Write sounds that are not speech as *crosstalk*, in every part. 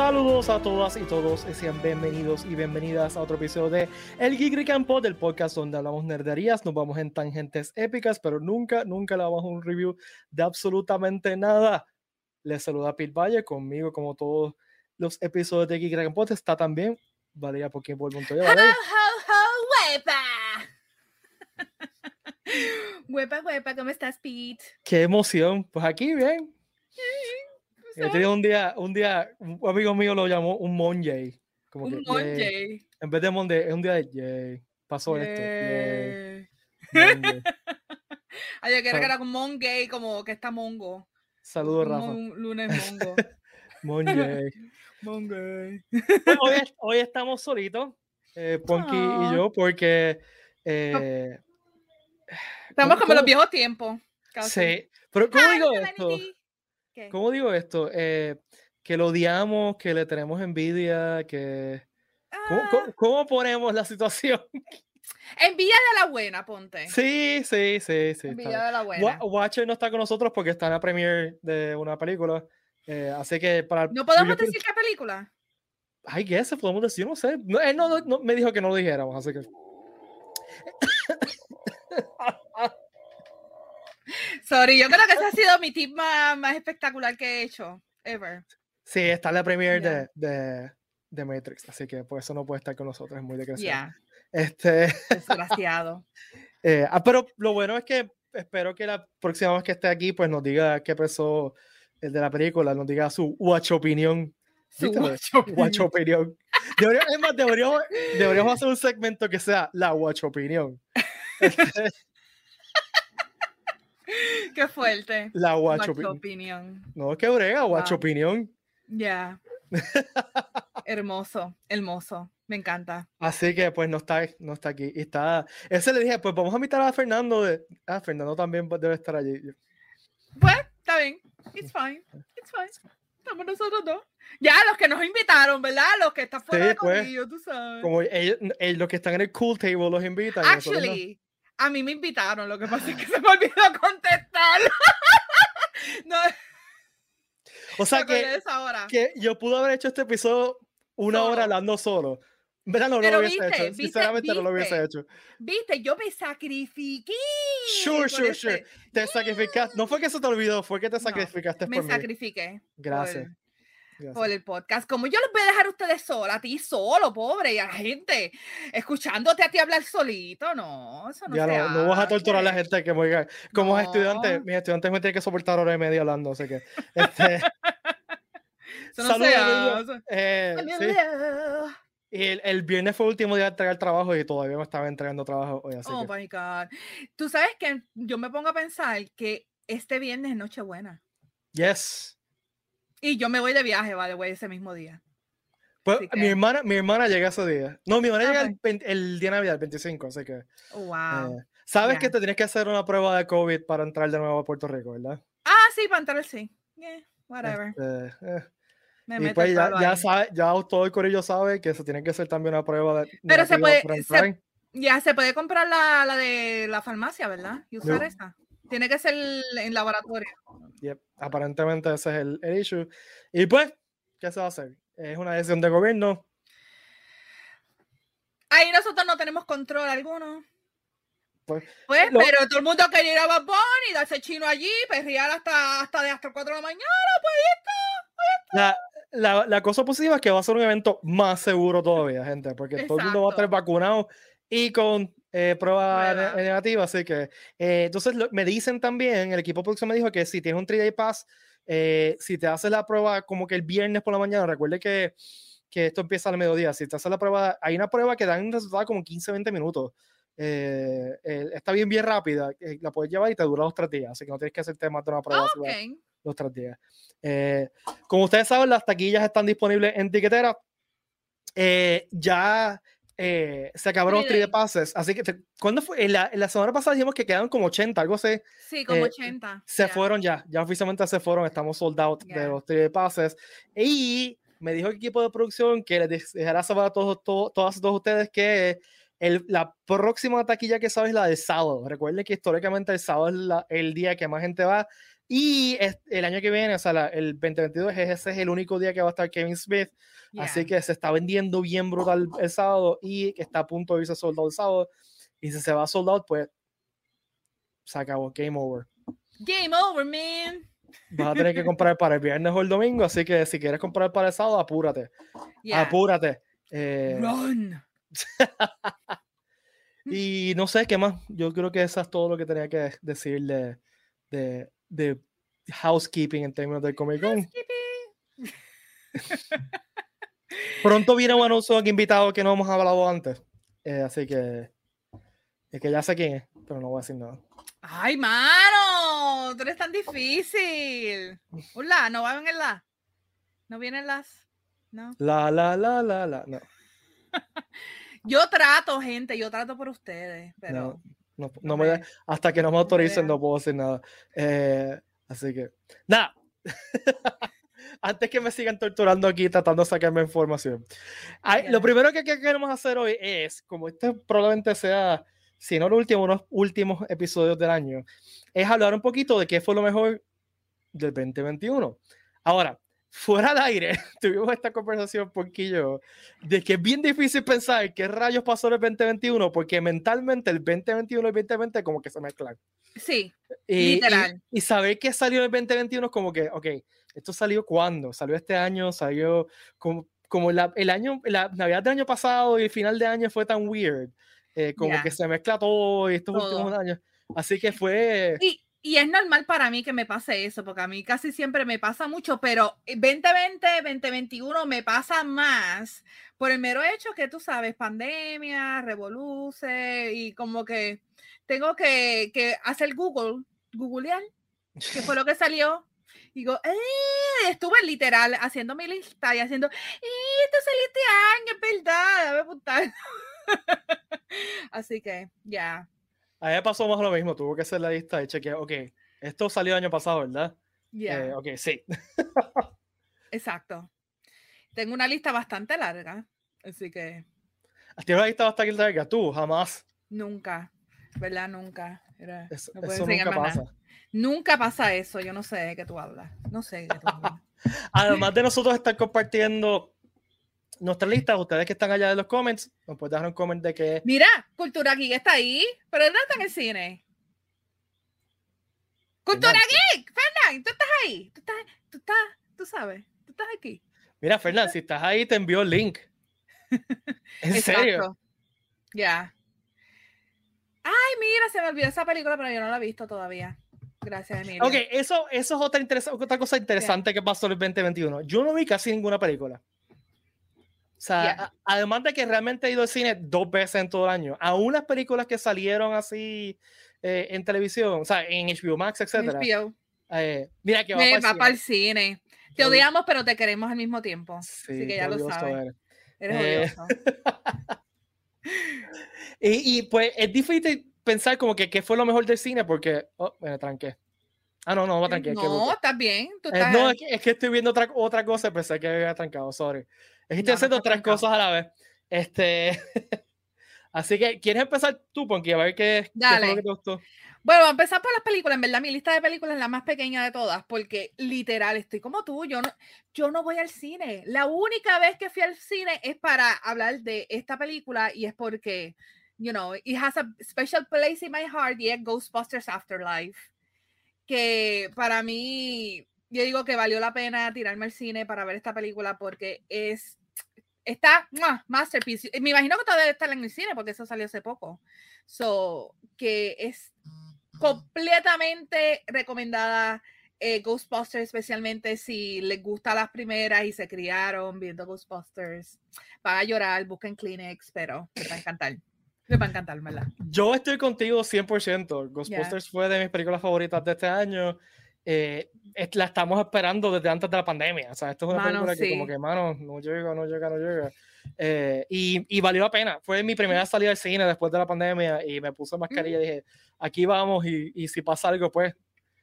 Saludos a todas y todos y sean bienvenidos y bienvenidas a otro episodio de El Geek Campo del podcast donde hablamos nerderías, nos vamos en tangentes épicas, pero nunca, nunca le damos un review de absolutamente nada. Les saluda Pil Valle, conmigo como todos los episodios de Geek Campo está también Valeria Montoya. Valeria. ¡Ho, ho, ho, huepa! *laughs* huepa, huepa, ¿cómo estás, Pete? Qué emoción. Pues aquí bien. He tenido un día, un día, un amigo mío lo llamó un Monday. Como un. En vez de Monday, es un día de yay. Pasó esto. Ayer *laughs* que era como Monday, como que está mongo. Saludos, Rafa. lunes mongo. *laughs* Monday. Monday. *laughs* hoy, hoy, estamos solitos, eh, Ponky y yo, porque. Eh, estamos como los viejos tiempos. Sí, pero ¿cómo digo esto? ¿Cómo digo esto? Eh, que lo odiamos, que le tenemos envidia, que... Ah. ¿Cómo, ponemos la situación? *laughs* Envidia de la buena, ponte. Sí, sí, sí, sí. Envidia de la buena. Watcher no está con nosotros porque está en la premiere de una película. Eh, así que para... ¿No podemos decir qué película? Ay, ¿qué se podemos decir? No sé. él no, me dijo que no lo dijéramos, así que... *laughs* *laughs* Sorry, yo creo que ese ha sido mi tip más, espectacular que he hecho, ever. Sí, está en la premiere de, de, de, Matrix, así que por eso no puede estar con nosotros, es muy desgraciado. Este... *laughs* Desgraciado. eh, ah, pero lo bueno es que espero que la próxima vez que esté aquí, pues nos diga qué pensó el de la película, nos diga su watch opinión. Su watch opinión. Deberíamos, deberíamos, deberíamos, hacer un segmento que sea la watch opinión. *laughs* Este, *laughs* Qué fuerte. La guacho opinión. No, qué brega, guacho opinión. Ya. *laughs* hermoso, hermoso. Me encanta. Así que pues no está, no está aquí. Y está. Ese le dije, pues vamos a invitar a Fernando. De... Ah, Fernando también debe estar allí. Pues, está bien. It's fine. It's fine. Estamos nosotros dos. Ya, los que nos invitaron, ¿verdad? Los que están fuera de pues, tú sabes. Como ellos, los que están en el cool table los invitan. Actually, a mí me invitaron, lo que pasa es que se me olvidó contestar. *laughs* no. O sea que, que yo pude haber hecho este episodio una hora hablando solo. Pero no, lo hubiese hecho. Sinceramente no lo hubiese hecho. Viste, yo me sacrifiqué. Sure, sure, sure. Te sacrificaste. No fue que se te olvidó, fue que te sacrificaste me por mí. Me sacrifiqué. Gracias por el podcast. Como yo los voy a dejar a ustedes solos, a ti solo, pobre, y a la gente, escuchándote a ti hablar solito, no, eso no ya se no, no vas a torturar a la gente que me Como estudiante, mis estudiantes me tienen que soportar hora y media hablando, así que. Este, *laughs* Saludos. Eh, y el, el, viernes fue el último día de entregar trabajo y todavía me estaba entregando trabajo hoy. Así oh my God. Tú sabes que yo me pongo a pensar que este viernes es Nochebuena. Yes. Y yo me voy de viaje, vale, güey, ese mismo día. Pues mi hermana, mi hermana llega ese día. No, mi hermana llega el, el, día de Navidad, el 25, así que. Wow. Eh, Sabes que te tienes que hacer una prueba de COVID para entrar de nuevo a Puerto Rico, ¿verdad? Ah, sí, para entrar, sí. Yeah, whatever. Este, eh. Me y pues ya, ya, sabe, ya todo el corillo sabe que se tiene que hacer también una prueba de. Pero se puede. Se, ya se puede comprar la, la, de la farmacia, ¿verdad? Y usar esa. Tiene que ser en laboratorio. Yep. Aparentemente ese es el, el, issue. Y pues, ¿qué se va a hacer? Es una decisión de gobierno. Ahí nosotros no tenemos control alguno. Pues, pues pero todo el mundo quería ir a Bad y darse chino allí, perrear hasta, hasta de hasta 4 de la mañana, pues esto, La, la, la, cosa positiva es que va a ser un evento más seguro todavía, gente, porque todo el mundo va a estar vacunado y con eh, prueba negativa, así que eh, entonces me dicen también, el equipo de producción me dijo que si tienes un 3-day pass, eh, si te haces la prueba como que el viernes por la mañana, recuerde que, que esto empieza al mediodía, si te haces la prueba, hay una prueba que da un resultado como 15-20 minutos. está bien, bien rápida, la puedes llevar y te dura los tres días, así que no tienes que hacerte más de una prueba los tres días. como ustedes saben, las taquillas están disponibles en tiquetera. ya eh, se acabaron los 3 de pases. Así que, ¿cuándo fue? En la, la, semana pasada dijimos que quedaron como 80, algo así. Sí, como 80. Eh, se fueron ya, ya oficialmente se fueron, estamos soldados de los 3 de pases. Y me dijo el equipo de producción que les dejará saber a todos, todos, todas todos ustedes que el, la próxima taquilla que sabes es la del sábado. Recuerden que históricamente el sábado es la, el día que más gente va Y el año que viene, o sea, el 2022, ese es el único día que va a estar Kevin Smith. Así que se está vendiendo bien brutal el sábado y está a punto de irse soldado el sábado. Y si se va soldado, pues se acabó. Game over. Game over, man. Vas a tener que comprar para el viernes o el domingo. Así que si quieres comprar para el sábado, apúrate. Apúrate. Eh, Run. *laughs* y no sé qué más. Yo creo que eso es todo lo que tenía que decir de, de, housekeeping en términos del Comic Con. Pronto viene *laughs* un anuncio que invitado que no hemos hablado antes. Eh, así que es que ya sé quién es, pero no voy a decir nada. Ay, mano, tú eres tan difícil. Hola, no va a venir la. No vienen las. No. La, la, la, la, la. No. *laughs* yo trato, gente, yo trato por ustedes, pero. No, no, me, hasta que no me autoricen, no puedo decir nada. Eh, así que, nada. *laughs* Antes que me sigan torturando aquí tratando de sacarme información. lo primero que, queremos hacer hoy es, como este probablemente sea, si no lo último, unos últimos episodios del año, es hablar un poquito de qué fue lo mejor del 2021. Ahora, fuera de aire, *laughs* tuvimos esta conversación yo de que es bien difícil pensar qué rayos pasó en el 2021, porque mentalmente el 2021 y el 2020 como que se mezclan. Sí, literal. Y, saber qué salió en el 2021 es como que, ok, esto salió cuándo? Salió este año, salió como, como la, el año, la Navidad del año pasado y el final de año fue tan weird, eh, como que se mezcla todo estos últimos años. Así que fue... Y, y es normal para mí que me pase eso, porque a mí casi siempre me pasa mucho, pero 2020, 2021 me pasa más por el mero hecho que tú sabes, pandemia, revoluce y como que tengo que, que hacer Google, googlear, que fue lo que salió. Y digo, eh, estuve literal haciendo mi lista y haciendo, eh, esto salió este año, es verdad, a putar. *laughs* Así que, ya. A pasó más lo mismo, tuvo que hacer la lista y chequear, ok, esto salió el año pasado, ¿verdad? Ya. Eh, ok, sí. *laughs* Exacto. Tengo una lista bastante larga, así que. ¿Tienes una lista bastante larga? ¿Tú? Jamás. Nunca, ¿verdad? Nunca. eso, nunca pasa. Nunca pasa eso, yo no sé de qué tú hablas. No sé de qué tú hablas. *laughs* Además de nosotros estar compartiendo nuestra lista, ustedes que están allá de los comments, nos pueden dejar un comment de que. Mira, Cultura Geek está ahí, pero no está en el cine. Cultura Geek, Fernán, tú estás ahí, tú estás, tú estás, tú sabes, tú estás aquí. Mira, Fernán, si estás ahí, te envío el link. *laughs* ¿En serio? Ya. Ay, mira, se me olvidó esa película, pero yo no la he visto todavía. Gracias, Emilio. Ok, eso, eso es otra, otra cosa interesante que pasó en el 2021. Yo no vi casi ninguna película. O sea, además de que realmente he ido al cine dos veces en todo el año, a unas películas que salieron así eh, en televisión, o sea, en HBO Max, etcétera. Eh, mira que va, va para el cine. Te odiamos, pero te queremos al mismo tiempo. Sí, Así que ya lo sabes. Eres, odioso. *laughs* y, y, pues es difícil pensar como que qué fue lo mejor del cine porque, oh, me tranqué. Ah, no, no, me tranqué. No, estás bien. Eh, no, es que, estoy viendo otra, otra cosa, pensé que había trancado, sorry. Es que estoy haciendo otras cosas a la vez. Este. *laughs* Así que, ¿quieres empezar tú, Ponky? A ver qué, qué fue lo que te gustó. Bueno, a empezar por las películas. En verdad, mi lista de películas es la más pequeña de todas, porque literal estoy como tú. Yo no, yo no voy al cine. La única vez que fui al cine es para hablar de esta película y es porque, you know, it has a special place in my heart y es Ghostbusters Afterlife. Que para mí, yo digo que valió la pena tirarme al cine para ver esta película porque es está masterpiece. Me imagino que todavía está en el cine porque eso salió hace poco. So, que es completamente recomendada eh, Ghostbusters, especialmente si les gusta las primeras y se criaron viendo Ghostbusters. Van a llorar, busquen Kleenex, pero les va a encantar. Les va a encantar, ¿verdad? Yo estoy contigo 100%. Ghostbusters fue de mis películas favoritas de este año. Eh, la estamos esperando desde antes de la pandemia. O sea, esto es una película que como que, mano, no llega, no llega, no llega. Eh, y, y, valió la pena. Fue mi primera salida al cine después de la pandemia y me puse mascarilla y dije, aquí vamos y, y si pasa algo, pues...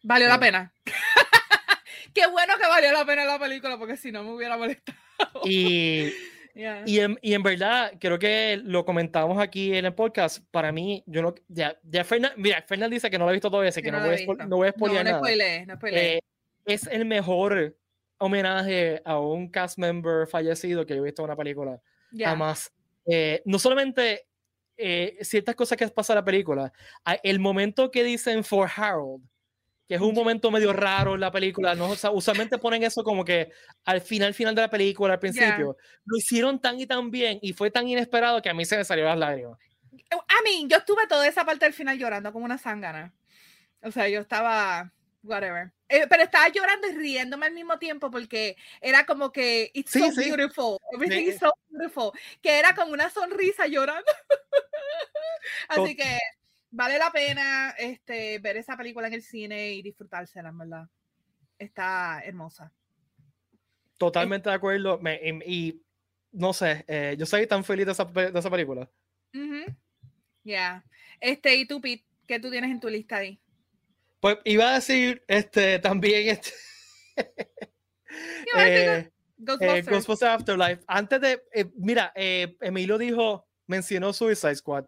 Valió la eh". pena. *laughs* Qué bueno que valió la pena la película porque si no me hubiera molestado. Y, *laughs* Y, en, y, en, verdad, creo que lo comentamos aquí en el podcast. Para mí, yo no. Ya, ya mira, Fernand dice que no lo ha visto todavía, así que, no, voy, a, no voy a spoilear no, no nada. no eh, es el mejor homenaje a un cast member fallecido que yo he visto en una película. Además, eh, no solamente eh, ciertas cosas que pasa en la película, el momento que dicen For Harold que es un momento medio raro en la película. ¿no? usualmente ponen eso como que al final, final de la película, al principio. Lo hicieron tan y tan bien y fue tan inesperado que a mí se me salieron las lágrimas. A mí, yo estuve toda esa parte del final llorando como una zángana. O sea, yo estaba, whatever. Eh, pero estaba llorando y riéndome al mismo tiempo porque era como que it's so beautiful, everything is so beautiful, que era como una sonrisa llorando. *laughs* Así que vale la pena este, ver esa película en el cine y disfrutársela, en verdad. Está hermosa. Totalmente de acuerdo. y, no sé, eh, yo soy tan feliz de esa, de esa película. Ya. Este, ¿y tú, Pete? ¿Qué tú tienes en tu lista ahí? Pues iba a decir este, también este, eh, eh, Ghostbusters. Afterlife. Antes de, mira, Emilio dijo, mencionó Suicide Squad.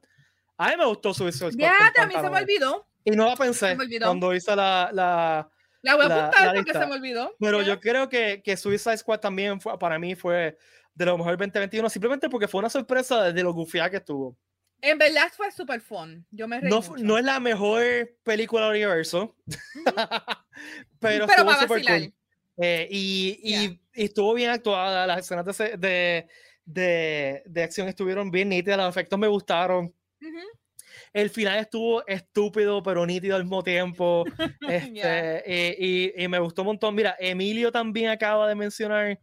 A mí me gustó Suicide Squad. Ya, a mí se me olvidó. Y no la pensé cuando hice la. La, la voy a apuntar porque se me olvidó. Pero yo creo que, que Suicide Squad también fue, para mí fue de lo mejor 2021, simplemente porque fue una sorpresa desde lo gufiada que estuvo. En verdad fue super fun. Yo me reí no, no es la mejor película del universo, *laughs* pero, estuvo super cool. Eh, y, y, estuvo bien actuada, las escenas de, de, de, acción estuvieron bien nítidas, los efectos me gustaron. El final estuvo estúpido, pero nítido al mismo tiempo. *laughs* Este, y, y, me gustó un montón. Mira, Emilio también acaba de mencionar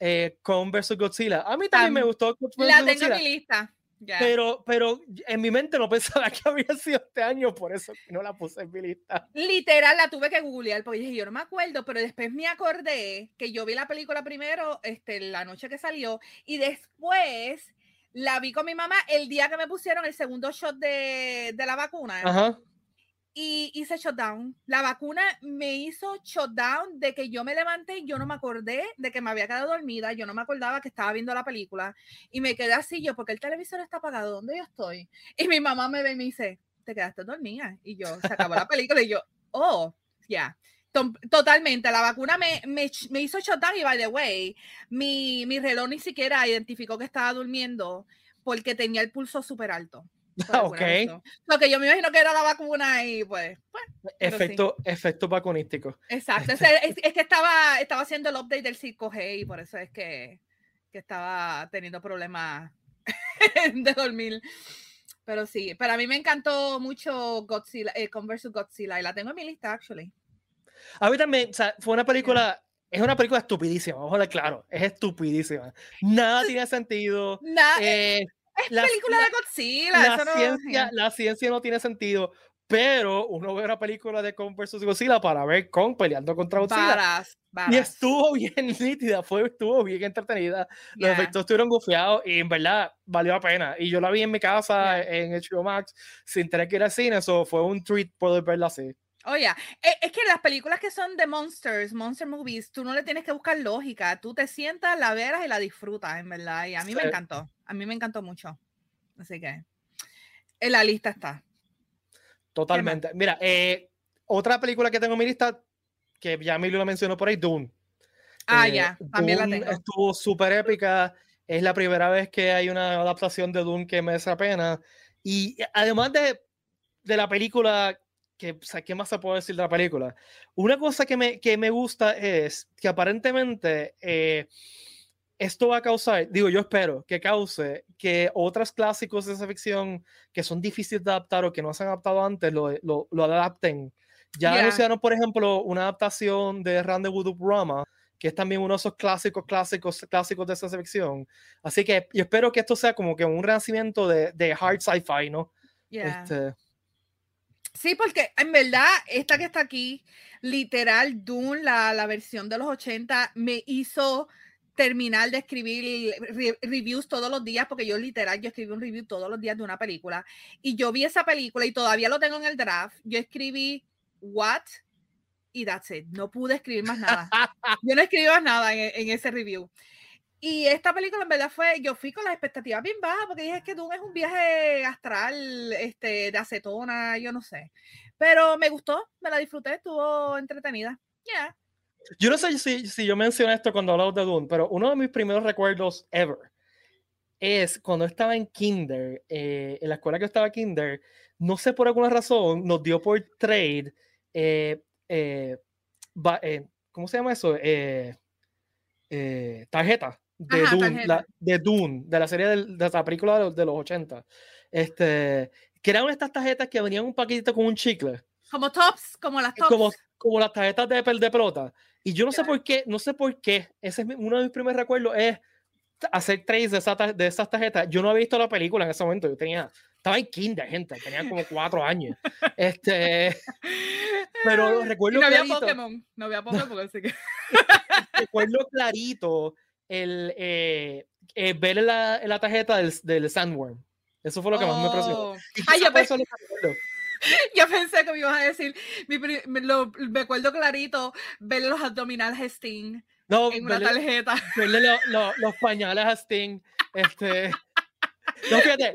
eh, Kong vs. Godzilla. A mí también me gustó. La tengo en mi lista. Pero, pero en mi mente no pensaba *laughs* que había sido este año, por eso no la puse en mi lista. Literal, la tuve que googlear, porque dije, yo no me acuerdo, pero después me acordé que yo vi la película primero, este, la noche que salió, y después la vi con mi mamá el día que me pusieron el segundo shot de, de la vacuna. Ajá. Y hice shutdown. La vacuna me hizo shutdown de que yo me levanté y yo no me acordé de que me había quedado dormida. Yo no me acordaba que estaba viendo la película. Y me quedé así yo, porque el televisor está apagado. ¿Dónde yo estoy? Y mi mamá me ve y me dice, te quedaste dormida. Y yo, se acabó la película. Y yo, oh, ya. Totalmente, la vacuna me, me, me, hizo shutdown y by the way, mi, mi, reloj ni siquiera identificó que estaba durmiendo porque tenía el pulso súper alto. *laughs* Ok. Lo que yo me imagino que era la vacuna y pues. efecto, efecto vacunístico. Exacto, *laughs* es, es, que estaba, estaba haciendo el update del 5G y por eso es que, que estaba teniendo problemas *laughs* de dormir. Pero sí, para mí me encantó mucho Godzilla, eh, Converse Godzilla y la tengo en mi lista, actually. A mí también, o sea, fue una película, es una película estupidísima, vamos a claro, es estupidísima. Nada tiene sentido. Nada, eh, es la, película de Godzilla. La, ciencia, la ciencia no tiene sentido, pero uno ve una película de Kong versus Godzilla para ver Kong peleando contra Godzilla. Y estuvo *laughs* bien nítida, fue, estuvo bien entretenida. Los efectos estuvieron gufiados y en verdad valió la pena. Y yo la vi en mi casa en HBO Max sin tener que ir al cine, eso fue un treat poder verla así. Oye, e, es que las películas que son de monsters, monster movies, tú no le tienes que buscar lógica. Tú te sientas, la veras y la disfrutas, en verdad. Y a mí me encantó. A mí me encantó mucho. Así que en la lista está. Totalmente. Mira, eh, otra película que tengo en mi lista, que ya Emilio lo mencionó por ahí, Dune. Ah, eh, ya, también la tengo. Estuvo súper épica. Es la primera vez que hay una adaptación de Dune que me da pena. Y además de, de la película que, ¿qué más se puede decir de la película? Una cosa que me, que me gusta es que aparentemente eh, esto va a causar, digo, yo espero que cause que otros clásicos de esa ficción que son difíciles de adaptar o que no se han adaptado antes lo, lo, lo adapten. Ya anunciaron, por ejemplo, una adaptación de Rendezvous Rama, que es también uno de esos clásicos, clásicos, clásicos de esa ficción. Así que yo espero que esto sea como que un renacimiento de, de hard sci-fi, ¿no? Este, Sí, porque en verdad, esta que está aquí, literal, Dune, la, la versión de los 80, me hizo terminar de escribir reviews todos los días, porque yo literal, yo escribí un review todos los días de una película, y yo vi esa película y todavía lo tengo en el draft, yo escribí what y that's it, no pude escribir más nada. *laughs* Yo no escribí más nada en, en ese review. Y esta película en verdad fue, yo fui con las expectativas bien bajas porque dije que Doom es un viaje astral, este, de acetona, yo no sé. Pero me gustó, me la disfruté, estuvo entretenida. Yeah. Yo no sé si, si yo mencioné esto cuando hablamos de Doom, pero uno de mis primeros recuerdos ever es cuando estaba en kinder, eh, en la escuela que estaba kinder, no sé por alguna razón, nos dio por trade, eh, eh, ¿cómo se llama eso? tarjeta de Dune, la, de Dune, de la serie de, de la película de los, de los 80. Este, que eran estas tarjetas que venían un paquetito con un chicle. Como tops, como las tops. Como, como las tarjetas de, de pelota. Y yo no sé por qué, no sé por qué, ese es uno de mis primeros recuerdos, es hacer trades de, esa, de esas tarjetas. Yo no había visto la película en ese momento, yo tenía, estaba en kinder, gente, tenía como cuatro años. Este, *laughs* pero recuerdo no había Pokémon, no había Pokémon, así que... *laughs* recuerdo clarito el eh, eh, ver la, la tarjeta del, del Sandworm. Eso fue lo que más me impresionó. Ay, yo, pensé, *laughs* yo pensé que me ibas a decir, me, lo, me acuerdo clarito ver los abdominales a Sting no, en una tarjeta. Verle los pañales a Sting. Este, *laughs* no, fíjate,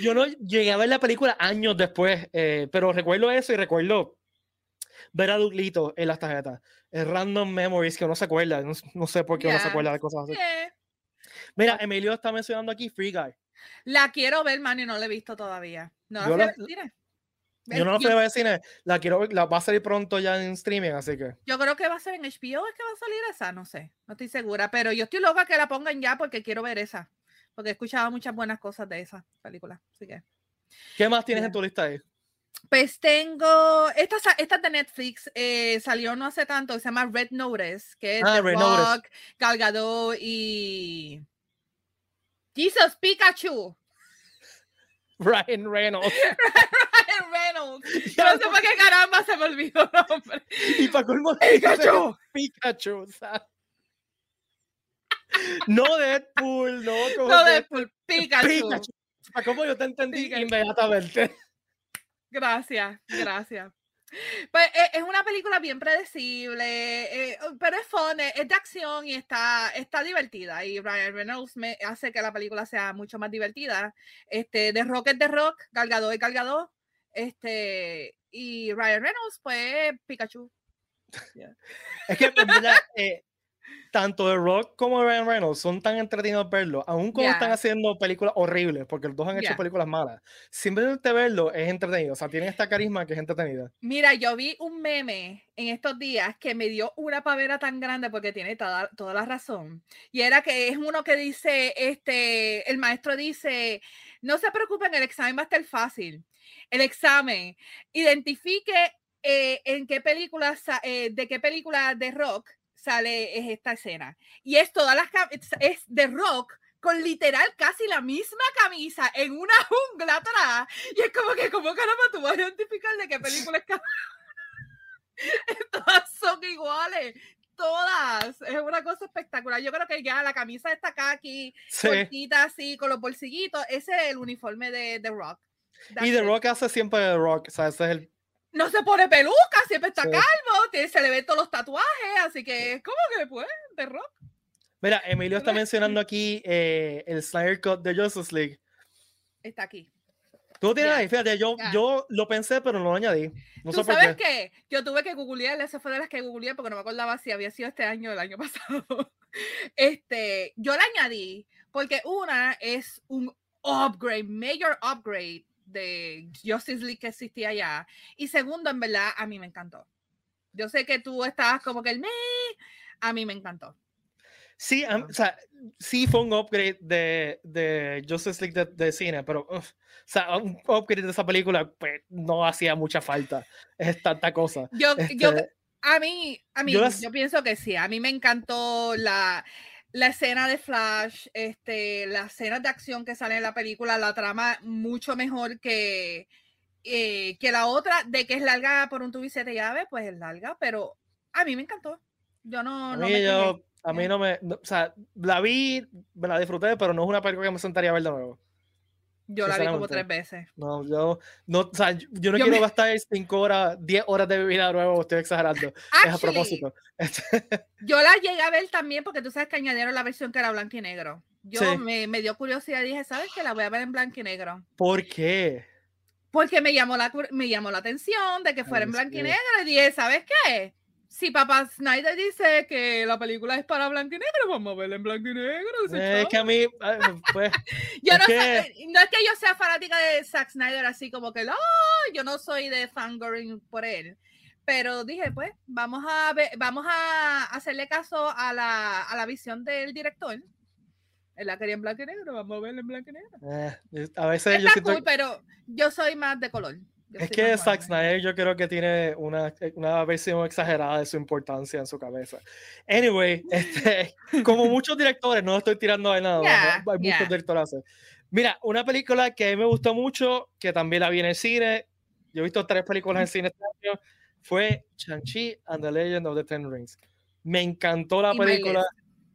yo no llegué a ver la película años después, eh, pero recuerdo eso y recuerdo ver a Duglito en las tarjetas. Es random memories que uno se acuerda. No, sé por qué uno se acuerda de cosas así. Mira, Emilio está mencionando aquí Free Guy. La quiero ver, man, y no la he visto todavía. No yo, la, yo no la fui a ver cine. La quiero la va a salir pronto ya en streaming, así que. Yo creo que va a ser en HBO, es que va a salir esa, no sé. No estoy segura, pero yo estoy loca que la pongan ya porque quiero ver esa. Porque he escuchado muchas buenas cosas de esa película. Así que. ¿Qué más tienes en tu lista ahí? Pues tengo, esta, esta de Netflix eh, salió no hace tanto, se llama Red Notice, que es ah, de Rock, Gal y Jesus Pikachu. *laughs* Ryan Reynolds. *laughs* Ryan Reynolds. *laughs* Yo no sé por qué caramba se me olvidó el nombre. Y para colmo, Pikachu. Pikachu, o sea. No Deadpool, no. Como no Deadpool, Pikachu. Pikachu. Para cómo yo te entendí inmediatamente. Gracias, gracias. Pues e, es una película bien predecible, eh, oh, pero es fun, es de acción y está, está divertida. Y Ryan Reynolds me hace que la película sea mucho más divertida. Este, de Rock es de Rock, Galgado y Galgado. Este, y Ryan Reynolds, pues Pikachu. Es que, eh, tanto The Rock como Ryan Reynolds son tan entretenidos verlo, aun como están haciendo películas horribles, porque los dos han hecho películas malas. Simplemente verlo es entretenido, o sea, tienen esta carisma que es entretenida. Mira, yo vi un meme en estos días que me dio una pavera tan grande porque tiene toda, toda la razón. Y era que es uno que dice, este, el maestro dice, no se preocupen, el examen va a estar fácil. El examen, identifique eh, en qué película, eh, de qué película de rock sale es esta escena. Y es todas las es de rock con literal casi la misma camisa en una *laughs* jungla atrás. Y es como que, como caramba, tú vas a identificar de qué película es *laughs* Todas son iguales. Todas. Es una cosa espectacular. Yo creo que ya la camisa está acá aquí, cortita así, con los bolsillitos. Ese es el uniforme de The Rock. y The Rock hace siempre The Rock. O sea, ese es el no se pone peluca, siempre está calvo, se le ven todos los tatuajes, así que ¿cómo que pues de rock. Mira, Emilio está mencionando aquí eh, el Snyder Cut de Justice League. Está aquí. Tú tienes ahí, fíjate, yo, yo lo pensé, pero no lo añadí. No ¿Tú sabes qué? Yo tuve que googlear, esa fue de las que googleé porque no me acordaba si había sido este año o el año *laughs* pasado. Este, yo la añadí porque una es un upgrade, major upgrade de Justice League que existía ya. Y segundo, en verdad, a mí me encantó. Yo sé que tú estabas como que el me, a mí me encantó. Sí, o sea, sí fue un upgrade de, de Justice League de, cine, pero o sea, un upgrade de esa película pues, no hacía mucha falta. Es tanta cosa. Yo, yo este a mí, a mí, yo pienso que sí. A mí me encantó la, la escena de Flash, este, las escenas de acción que salen en la película, la trama mucho mejor que, eh, que la otra, de que es larga por un siete llaves, pues es larga, pero a mí me encantó. Yo no, a no mí, me a mí no me, o sea, la vi, me la disfruté, pero no es una película que me sentaría a ver de nuevo. Yo la vi como tres veces. No, yo no, o sea, yo no quiero gastar cinco horas, diez horas de de nuevo, estoy exagerando. es a propósito. *laughs* yo la llegué a ver también porque tú sabes que añadieron la versión que era blanco y negro. Yo me, me, dio curiosidad y dije, ¿sabes qué? La voy a ver en blanco y negro. ¿Por qué? Porque me llamó la, me llamó la atención de que fuera en blanco y negro y dije, ¿sabes qué? Si papá Snyder dice que la película es para blanco y negro, vamos a verla en blanco y negro. Es que a mí, pues. *laughs* yo no, sé, no, es que yo sea fanática de Zack Snyder, así como que, no, yo no soy de fangirling por él. Pero dije, pues, vamos a ver, vamos a hacerle caso a la, a la visión del director. Él la quería en blanco y negro, vamos a verla en blanco y negro. Eh, a veces Está yo cool, pero yo soy más de color es que Zack Snyder yo creo que tiene una, una, versión exagerada de su importancia en su cabeza. Anyway, *laughs* este, como muchos directores, no estoy tirando de nada, hay muchos directores. Mira, una película que a mí me gustó mucho, que también la vi en el cine, yo he visto tres películas en cine este año, fue Shang-Chi and the Legend of the Ten Rings. Me encantó la película.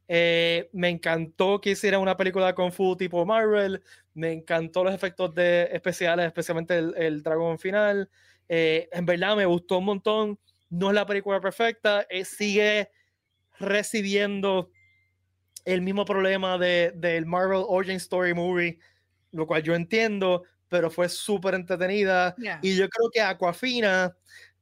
Eh, me encantó que hiciera una película Kung Fu tipo Marvel. Me encantó los efectos de, especiales, especialmente el, dragón final. Eh, en verdad me gustó un montón. No es la película perfecta. Eh, sigue recibiendo el mismo problema de, del Marvel Origin Story Movie, lo cual yo entiendo, pero fue súper entretenida. Y yo creo que Aquafina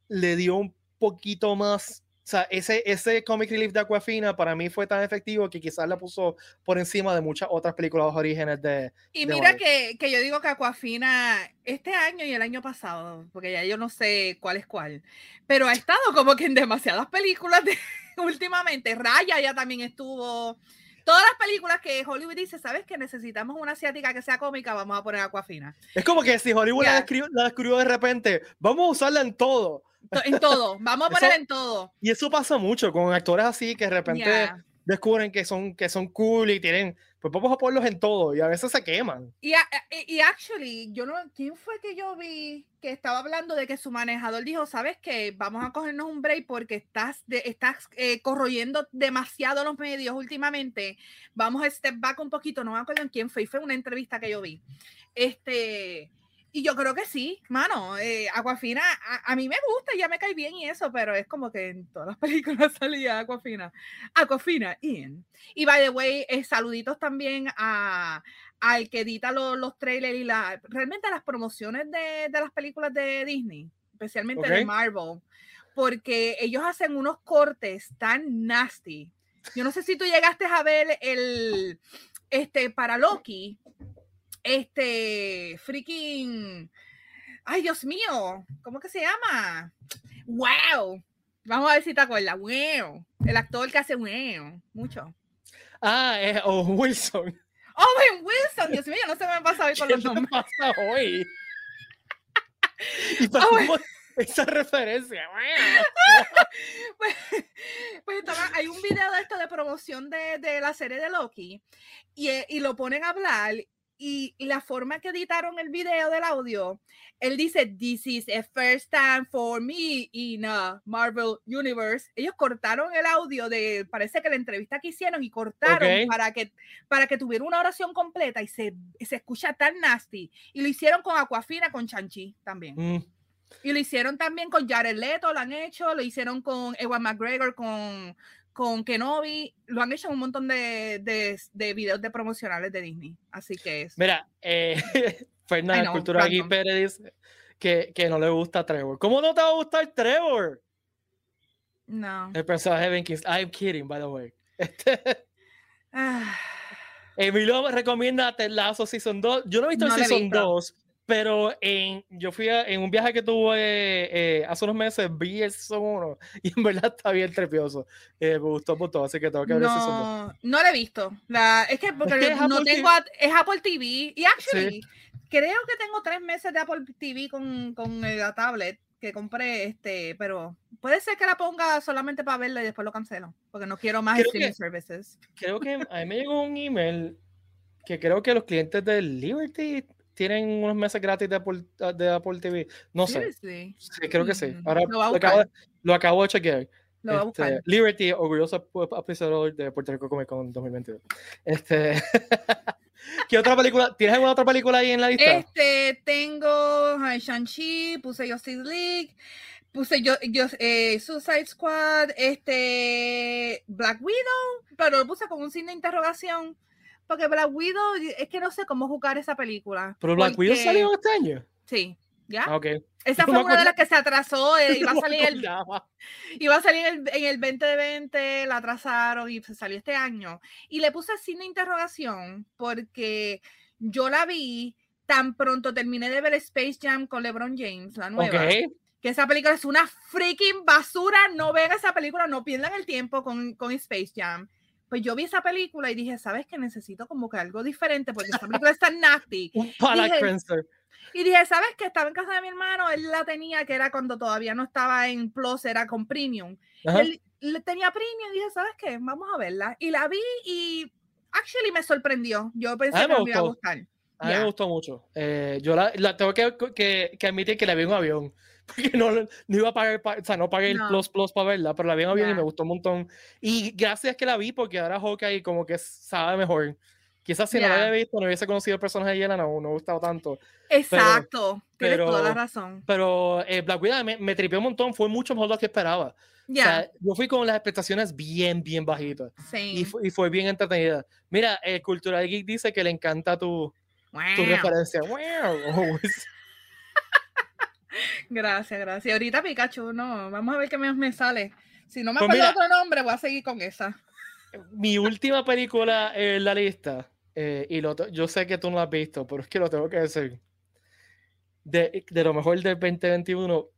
le dio un poquito más o sea, ese, ese comic relief de Aquafina para mí fue tan efectivo que quizás la puso por encima de muchas otras películas de orígenes de. Y mira que, que, yo digo que Aquafina este año y el año pasado, porque ya yo no sé cuál es cuál, pero ha estado como que en demasiadas películas de, *laughs* últimamente. Raya ya también estuvo. Todas las películas que Hollywood dice, ¿sabes que necesitamos una asiática que sea cómica? Vamos a poner Aquafina. Es como que si Hollywood la, la descubrió de repente, vamos a usarla en todo en todo, vamos a poner en todo. Y eso pasa mucho con actores así que de repente descubren que son, que son cool y tienen, pues vamos a ponerlos en todo y a veces se queman. Y, y, actually, yo no, ¿quién fue que yo vi que estaba hablando de que su manejador dijo, sabes que vamos a cogernos un break porque estás, de, estás eh, corroyendo demasiado los medios últimamente, vamos a step back un poquito, no me acuerdo en quién fue, fue una entrevista que yo vi. Este, y yo creo que sí, mano. Eh, Aquafina, a, mí me gusta, ya me cae bien y eso, pero es como que en todas las *laughs* películas salía Aquafina. Aquafina, Ian. Y by the way, eh, saluditos también a, al que edita los, trailers y la, realmente las promociones de, las películas de Disney, especialmente de Marvel, porque ellos hacen unos cortes tan nasty. Yo no sé si tú llegaste a ver el, este, para Loki, este, freaking. Ay, Dios mío, ¿cómo que se llama? ¡Wow! Vamos a ver si te acuerdas. ¡Wow! El actor que hace wow. Mucho. Ah, es Owen Wilson. Owen Wilson, Dios mío, no se me pasa hoy *laughs* con los nombres. ¿Qué pasa hoy? ¿Y *laughs* para oh, esa referencia? *laughs* pues, pues hay un video de esto de promoción de, de la serie de Loki y, y, lo ponen a hablar y la forma que editaron el video del audio, él dice, this is a first time for me in a Marvel Universe. Ellos cortaron el audio de, parece que la entrevista que hicieron y cortaron para, que, para que tuviera una oración completa y se, se escucha tan nasty. Y lo hicieron con Aquafina, con Chanchi también. Mm. Y lo hicieron también con Jared Leto, lo han hecho, lo hicieron con Ewan McGregor, con, con Kenobi, lo han hecho un montón de, de, de, videos de promocionales de Disney. Así que es. Mira, eh, *laughs* Fernanda Cultura aquí Pérez dice que, que, no le gusta Trevor. ¿Cómo no te va a gustar Trevor? No. El personaje de Ben Kings. I'm kidding, by the way. ah. *laughs* *sighs* Emilio me recomienda Ted Lasso Season 2. Yo no he visto el Season 2, pero en, yo fui en un viaje que tuve eh, hace unos meses, vi el Season *laughs* 1 y en verdad está bien trepioso. Eh, me gustó mucho, así que tengo que ver no, el Season 2. No lo he visto. La, es que porque es no tengo es Apple TV y actually creo que tengo tres meses de Apple TV con, con la tablet que compré, este, pero puede ser que la ponga solamente para verla y después lo cancelo, porque no quiero más streaming services. Creo que a mí me llegó un email que creo que los clientes de Liberty tienen unos meses gratis de Apple, ah, de Apple TV. No sé. Sí, creo que sí. Ahora lo, acabo, lo, acabo, de chequear. Este, Liberty, orgulloso episodio de Puerto Rico Comic Con 2022. Este, *laughs* ¿Qué otra película? ¿Tienes alguna otra película ahí en la lista? Este, tengo Shang-Chi, puse Justice League, puse yo, yo eh, Suicide Squad, este, Black Widow, pero lo puse con un signo de interrogación. Porque Black Widow, es que no sé cómo jugar esa película. ¿Pero Black Widow salió este año? Sí, ¿ya? Ah, ok. Esa fue una de las que se atrasó, *laughs* eh, iba, a salir el, iba a salir en el 2020, la atrasaron y se salió este año. Y le puse sin interrogación porque yo la vi tan pronto terminé de ver Space Jam con LeBron James, la nueva. Que esa película es una freaking basura. No vean esa película, no pierdan el tiempo con, con Space Jam. Pues yo vi esa película y dije, ¿sabes que Necesito como que algo diferente porque esa película está *laughs* nasty. Un y dije, ¿sabes qué? Estaba en casa de mi hermano, él la tenía, que era cuando todavía no estaba en Plus, era con Premium. Él, tenía Premium y dije, ¿sabes qué? Vamos a verla. Y la vi y actually me sorprendió. Yo pensé que me iba a gustar. A mí me gustó mucho. Eh, yo la, la tengo que, que, que, admitir que la vi en un avión. Porque no, no iba a pagar, o sea, no pagué el Plus Plus para verla, pero la vi en avión y me gustó un montón. Y gracias que la vi, porque ahora Hawkeye como que sabe mejor. Quizás si no la había visto, no hubiese conocido el personaje de Yelena, no, no me gustado tanto. Exacto, tienes toda la razón. Pero eh, Black Widow me, me tripió un montón, fue mucho mejor de lo que esperaba. Ya. yo fui con las expectaciones bien, bien bajitas. Y, y fue bien entretenida. Mira, el Cultural Geek dice que le encanta tu, tu referencia. *laughs* gracias, gracias. Ahorita Pikachu, no, vamos a ver qué me, me sale. Si no me pues acuerdo otro nombre, voy a seguir con esa. Mi última película en la lista eh, y lo, yo sé que tú no lo has visto, pero es que lo tengo que decir. De, de lo mejor del 2021,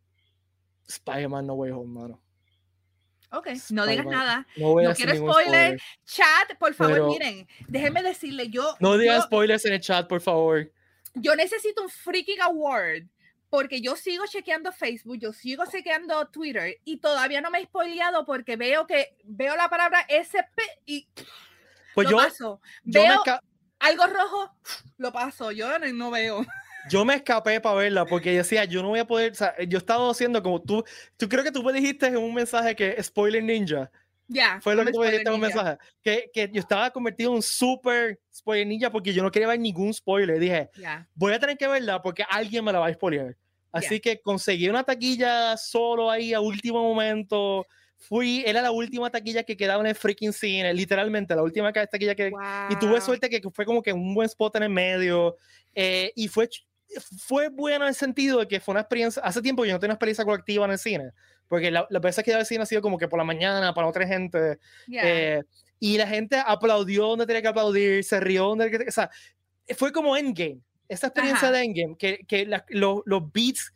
Spider-Man No Way Home, mano. Ok, no digas nada. No, no quiero spoiler. Chat, por favor, miren, déjenme decirle, yo. No digas spoilers en el chat, por favor. Yo necesito un freaking award porque yo sigo chequeando Facebook, yo sigo chequeando Twitter y todavía no me he spoileado porque veo que veo la palabra SP y pues yo, paso. veo algo rojo, lo paso, yo no, veo. *laughs* Yo me escapé para verla porque decía, yo no voy a poder, o sea, yo estaba haciendo como tú, tú creo que tú me dijiste en un mensaje que spoiler ninja. Ya. fue lo que tú me dijiste en un mensaje. Que, que, yo estaba convertido en un super spoiler ninja porque yo no quería ver ningún spoiler. Dije, voy a tener que verla porque alguien me la va a spoiler. Así que conseguí una taquilla solo ahí a último momento fui, era la última taquilla que quedaba en el freaking cine, literalmente, la última taquilla que... Y tuve suerte que fue como que un buen spot en el medio, eh, y fue, fue bueno en el sentido de que fue una experiencia, hace tiempo yo no tenía una experiencia colectiva en el cine, porque la, la veces que al cine ha sido como que por la mañana, para otra gente, eh, y la gente aplaudió donde tenía que aplaudir, se rió donde tenía que... O sea, fue como Endgame, esa experiencia de Endgame, que, que los beats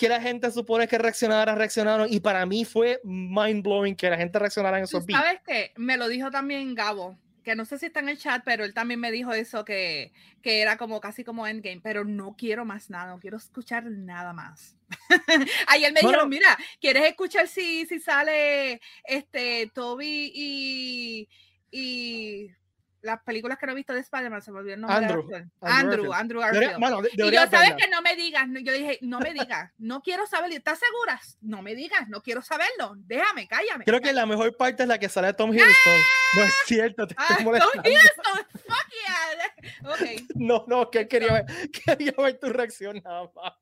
que la gente supone que reaccionara, reaccionaron. Y para mí fue mind blowing que la gente reaccionara en esos beats. ¿Sabes qué? Me lo dijo también Gabo, que no sé si está en el chat, pero él también me dijo eso, que, que era como casi como Endgame, pero no quiero más nada, no quiero escuchar nada más. *laughs* Ayer me dijeron, mira, ¿quieres escuchar si, si sale este Toby y, y las películas que no he visto de Spider-Man, se me olvidó el nombre Andrew, de Andrew, Andrew, Andrew y yo sabes que no me digas, yo dije, no me digas, no quiero saberlo. ¿Estás segura? No me digas, no quiero saberlo. Déjame, cállame. Creo que la mejor parte es la que sale Tom Hiddleston. ¡Ah! No es cierto, te ah, Tom Hiddleston, fuck yeah. Okay. *laughs* No, no, que quería ver, *laughs* quería ver tu reacción nada más.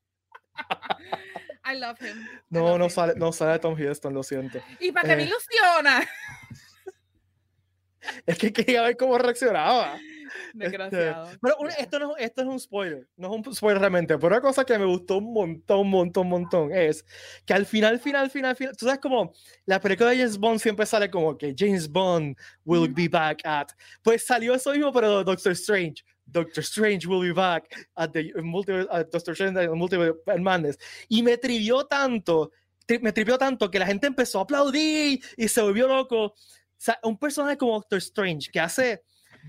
I love him. no, no sale, no sale Tom Hiddleston, lo siento. Y para que me eh. ilusiona es que quería ver cómo reaccionaba. Desgraciado. pero esto, no, esto es un spoiler, no es un spoiler realmente, pero una cosa que me gustó un montón, un montón, un montón es que al final, final, final, final, tú sabes como la película de James Bond siempre sale como que James Bond will be back at, pues salió eso mismo, pero Doctor Strange. Doctor Strange will be back at the multiple, Doctor Strange Multiple Madness. Y me trivió tanto, me trivió tanto que la gente empezó a aplaudir y se volvió loco sea, un personaje como Doctor Strange, que hace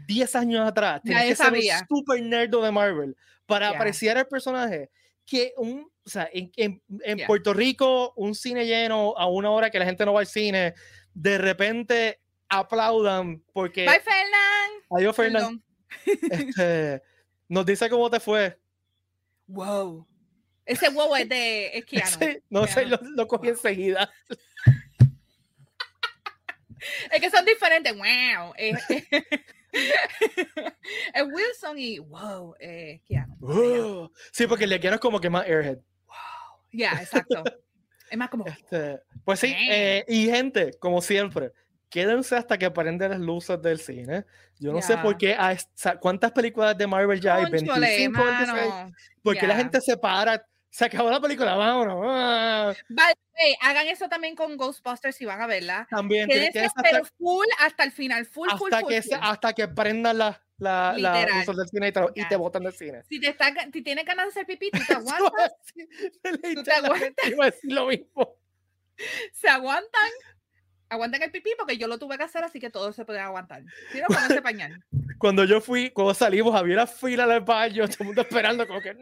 10 años atrás tenía que ser un super nerd de Marvel para apreciar el personaje, que un, o sea, en, en, Puerto Rico, un cine lleno a una hora que la gente no va al cine, de repente aplaudan porque... Bye, Fernand. Adiós, Fernand. *laughs* Este, nos dice cómo te fue. Wow. Ese wow es de es *laughs* no sé, lo, lo cogí enseguida. *laughs* es que son diferentes. Wow. Eh, *laughs* es Wilson y wow, eh, Keanu. sí, porque le quiero como que más airhead. Wow. Ya, exacto. es más como. Este, pues sí, eh, y gente, como siempre, quédense hasta que prenden las luces del cine. Yo no sé por qué, cuántas películas de Marvel ya hay, 25, 26, porque la gente se para, se acabó la película, vámonos. Ah. hagan eso también con Ghostbusters si van a verla. También. Quédense, hasta, pero full hasta el final, full, hasta full, que, full, Hasta que prendan la, la, la del cine y te, y te, botan del cine. Si, te está, si tienes ganas de hacer pipí, tú te *laughs* aguantas. tú te aguantas. Iba a decir lo mismo. Se aguantan aguanten el pipí porque yo lo tuve que hacer, así que todos se pueden aguantar. Si no, pónganse pañal. Cuando yo fui, cuando salimos, había una fila del baño, todo el mundo esperando, como que.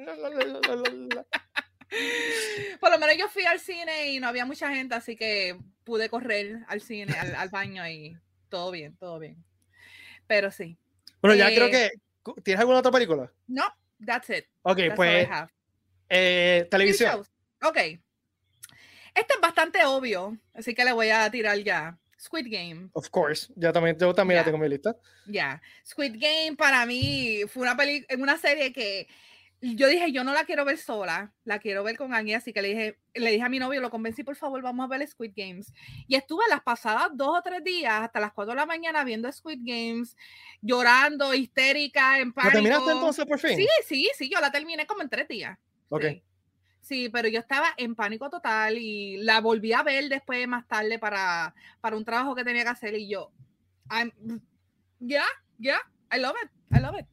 Por lo menos yo fui al cine y no había mucha gente, así que pude correr al cine, al, baño y todo bien, todo bien. Pero sí. Bueno, ya creo eh, que. ¿Tienes alguna otra película? No, that's it. Ok, pues. Eh, televisión. Ok. Este es bastante obvio, así que le voy a tirar ya. Squid Game. Of course, yo también, yo también la tengo en mi lista. Ya, Squid Game para mí fue una peli una serie que yo dije, yo no la quiero ver sola, la quiero ver con alguien, así que le dije, le dije a mi novio, lo convencí, por favor, vamos a ver Squid Games. Y estuve las pasadas dos o tres días, hasta las cuatro de la mañana, viendo Squid Games, llorando, histérica, en pánico. ¿La terminaste entonces por fin? Sí, sí, sí, yo la terminé como en tres días. Ok. Sí, pero yo estaba en pánico total y la volví a ver después más tarde para, para un trabajo que tenía que hacer y yo, ya, ya, I love it, I love it.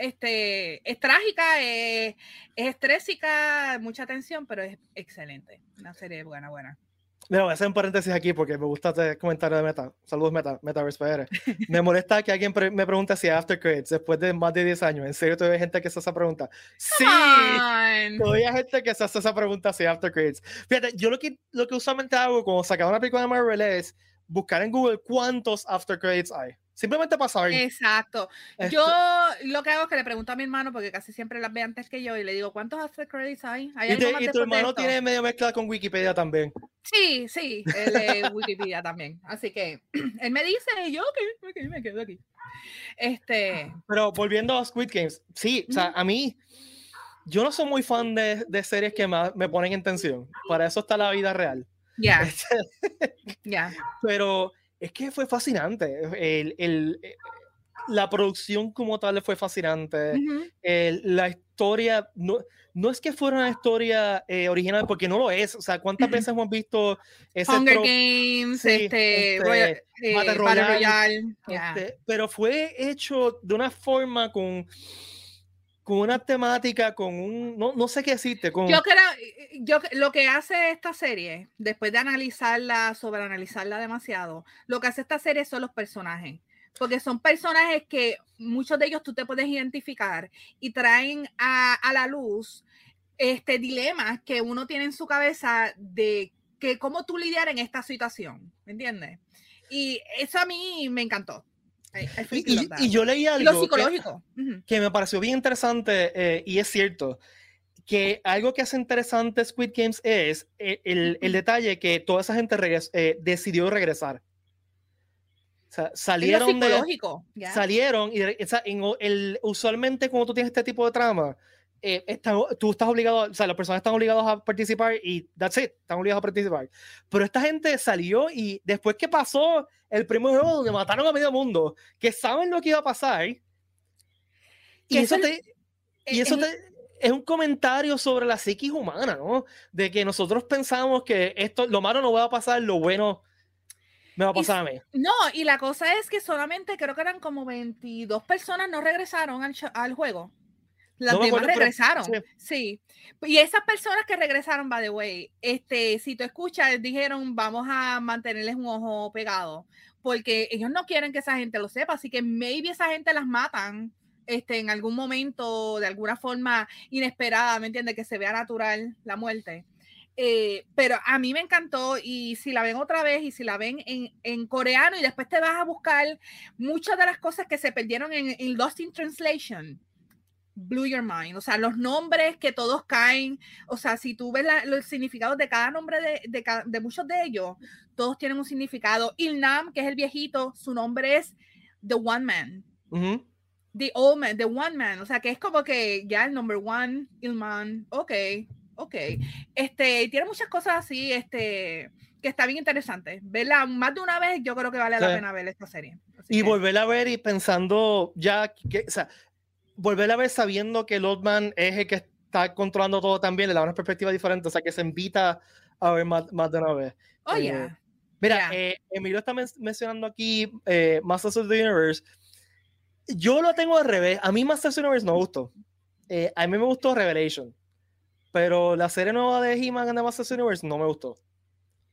Este, es trágica, es, es estrésica, mucha tensión, pero es excelente. Una serie buena, buena. No, voy a hacer un paréntesis aquí porque me gusta este comentario de Meta. Saludos, Meta, Metaverse PR. *laughs* Me molesta que alguien me pregunte si After Credits, después de más de 10 años, ¿en serio todavía hay gente que se hace esa pregunta? Sí, todavía hay gente que se hace esa pregunta si After Credits. Fíjate, yo lo que, lo que usualmente hago cuando sacaba una película de Marvel es buscar en Google cuántos After Credits hay. Simplemente para saber. Exacto. Yo lo que hago es que le pregunto a mi hermano, porque casi siempre las ve antes que yo, y le digo, ¿cuántos after credits hay? ¿Hay y, y tu hermano tiene medio mezcla con Wikipedia también. Sí, sí, él es *laughs* Wikipedia también. Así que *clears throat* él me dice, y yo, ok, ok, me quedo aquí. Este... Pero volviendo a Squid Games, sí, o sea, a mí, yo no soy muy fan de, de series que me ponen en tensión. Para eso está la vida real. Ya. *laughs* Ya. Pero es que fue fascinante. El, el, eh, la producción como tal fue fascinante. la historia, no, no es que fuera una historia eh, original, porque no lo es. O sea, ¿cuántas veces hemos visto ese Hunger Games, este, este eh, Royale, este, pero fue hecho de una forma con con una temática, con un, no, no sé qué decirte. Con... Yo creo, yo, lo que hace esta serie, después de analizarla, sobreanalizarla demasiado, lo que hace esta serie son los personajes. Porque son personajes que muchos de ellos tú te puedes identificar y traen a, a la luz este dilema que uno tiene en su cabeza de que cómo tú lidiar en esta situación, ¿me entiendes? Y eso a mí me encantó. Y, yo leí algo que, me pareció bien interesante eh, y es cierto que algo que hace interesante Squid Games es eh, el, el, detalle que toda esa gente eh, decidió regresar. O sea, salieron de, salieron y el, usualmente cuando tú tienes este tipo de trama eh, tú estás obligado, o sea, las personas están obligadas a participar y that's it, están obligados a participar. Pero esta gente salió y después que pasó el primer juego donde mataron a medio mundo, que saben lo que iba a pasar, y eso, te, y eso es un comentario sobre la psiquis humana, ¿no? De que nosotros pensamos que esto, lo malo no va a pasar, lo bueno me va a pasar a mí. No, y la cosa es que solamente creo que eran como 22 personas no regresaron al, al juego. Las demás regresaron. sí. Y esas personas que regresaron, by the way, este, si tú escuchas, dijeron, vamos a mantenerles un ojo pegado, porque ellos no quieren que esa gente lo sepa, así que maybe esa gente las matan este, en algún momento, de alguna forma inesperada, ¿me entiendes? Que se vea natural la muerte. Eh, pero a mí me encantó y si la ven otra vez y si la ven en, en, coreano y después te vas a buscar muchas de las cosas que se perdieron en, en Lost in Translation, blew your mind. O sea, los nombres que todos caen, o sea, si tú ves los significados de cada nombre de, de, de, muchos de ellos, todos tienen un significado. Ilnam, que es el viejito, su nombre es The One Man. The Old Man, The One Man, o sea, que es como que ya el number one, el man, ok, ok. Este, tiene muchas cosas así, este, que está bien interesante. Verla más de una vez, yo creo que vale la pena ver esta serie. y volverla a ver y pensando ya, que, o sea, volverla a ver sabiendo que Lotman es el que está controlando todo también, le da una perspectiva diferente, o sea, que se invita a ver más, más de una vez. Oh, eh, Mira, eh, Emilio está mencionando aquí eh, Masters of the Universe. Yo lo tengo al revés. A mí Masters of the Universe no me gustó. A mí me gustó Revelation. Pero la serie nueva de He-Man and the Masters of the Universe no me gustó.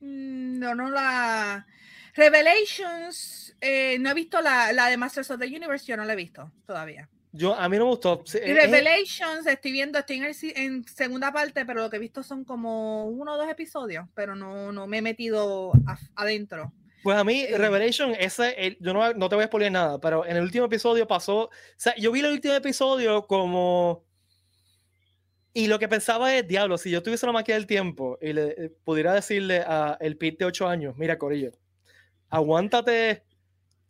Mm, no, no la. Revelations, no he visto la, la de Masters of the Universe, yo no la he visto todavía. Yo, a mí no me gustó. Revelations, estoy viendo, estoy en, segunda parte, pero lo que he visto son como uno o dos episodios, pero no, no me he metido adentro. Pues a mí, eh, Revelation, ese, yo no, no, te voy a explicar nada, pero en el último episodio pasó, o sea, yo vi el último episodio como... Y lo que pensaba es, diablo, si yo tuviese la máquina del tiempo y le eh, pudiera decirle a el Pete de 8 años, mira, Corillo, aguántate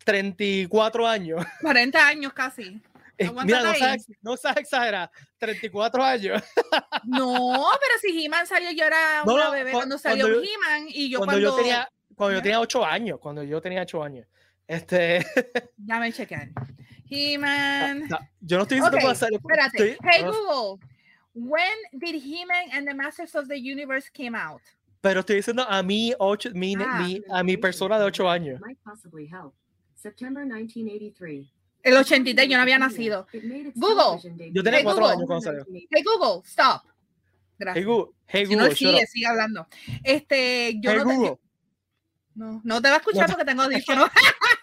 34 años. 40 años casi. Eh, mira, no sabes, no sabes exagerar, 34 años. No, pero si He-Man salió, yo era una bebé cuando salió He-Man y yo cuando... Yo tenía, cuando yo tenía 8 años, cuando yo tenía 8 años. Este... *laughs* Ya me chequean. He-Man... yo no estoy diciendo okay, hacer... Espérate. hey Google, when did He-Man and the Masters of the Universe came out? Pero estoy diciendo a mí, ocho, mi, ah, mi, a mi persona de 8 años. September 1983. El 83 yo no había nacido. Google. Yo tenía cuatro años cuando salió. Hey Google, stop. Gracias. Hey Google, hey Google. no, sigue, sigue hablando. Este, yo hey no, Google. Te, no, no te va a escuchar porque tengo audífonos. *laughs*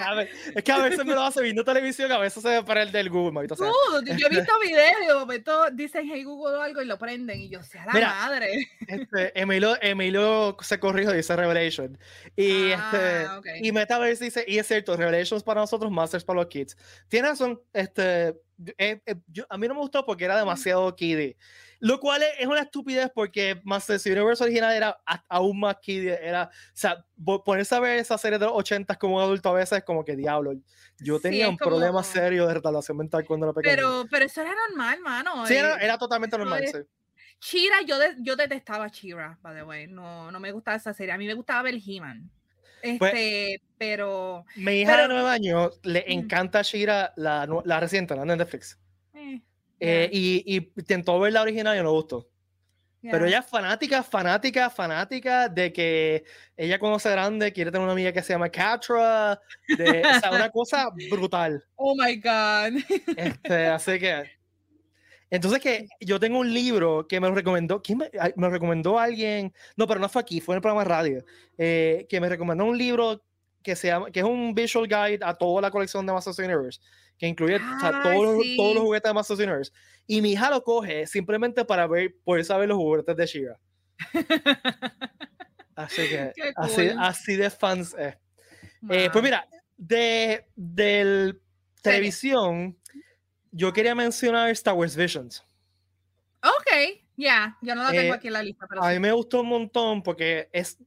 *laughs* es que a veces me lo hace viendo televisión, a veces se ve para el del Google. yo he visto videos y de momento dicen hey Google o algo y lo prenden y yo, sea la madre. Este, Emilio, Emilio se corrijo, dice Revelation. Y, ah, este, y Metaverse dice, y es cierto, Revelations para nosotros, Masters para los kids. Tiene razón, este, eh, eh, a mí no me gustó porque era demasiado kiddie. Lo cual es, una estupidez porque Masters Universe original era aún más kiddie. Era, o sea, ponerse a ver esa serie de los 80 como un adulto a veces es como que diablo. Yo tenía un problema serio de retardación mental cuando era pequeño. Pero, pero eso era normal, mano. Sí, era, eh, totalmente normal, sí. Chira, yo, yo detestaba Chira, by the way. No, no me gustaba esa serie. A mí me gustaba ver He-Man. Pues, este, pero. Mi hija de nueve años le encanta Shira, la, la reciente, la de Netflix. Eh, eh, y, y, intentó ver la original y no gustó. Pero ella es fanática, fanática, fanática de que ella cuando sea grande quiere tener una amiga que se llama Catra, de, o sea, una cosa brutal. Oh my God. Este, así que. Entonces que yo tengo un libro que me lo recomendó, ¿quién me, me lo recomendó alguien? No, pero no fue aquí, fue en el programa de radio, eh, que me recomendó un libro que se llama, que es un visual guide a toda la colección de Masters Universe que incluye todos, los, todos, los, juguetes de Masters Universe. Y mi hija lo coge simplemente para ver, poder saber los juguetes de Shiva. *laughs* así que, así, así, de fans es. Eh, pues mira, de, del televisión, yo quería mencionar Star Wars Visions. Ok, ya, yo no la tengo eh, aquí en la lista. a mí me gustó un montón porque es,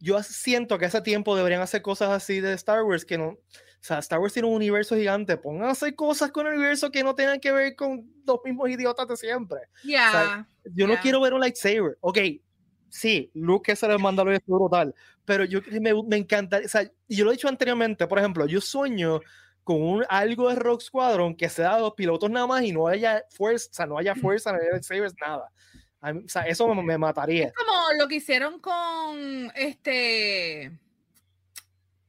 yo siento que hace tiempo deberían hacer cosas así de Star Wars que no, o sea, Star Wars tiene un universo gigante. Pongan a hacer cosas con el universo que no tengan que ver con los mismos idiotas de siempre. Ya. yo no quiero ver un lightsaber. Ok, sí, Luke es el Mandalorian es brutal. Pero yo me, me encanta. O sea, yo lo he dicho anteriormente. Por ejemplo, yo sueño con un, algo de Rock Squadron que sea de los pilotos nada más y no haya fuerza, o sea, no haya fuerza, no haya lightsabers, nada. O sea, eso me, me mataría. Es como lo que hicieron con este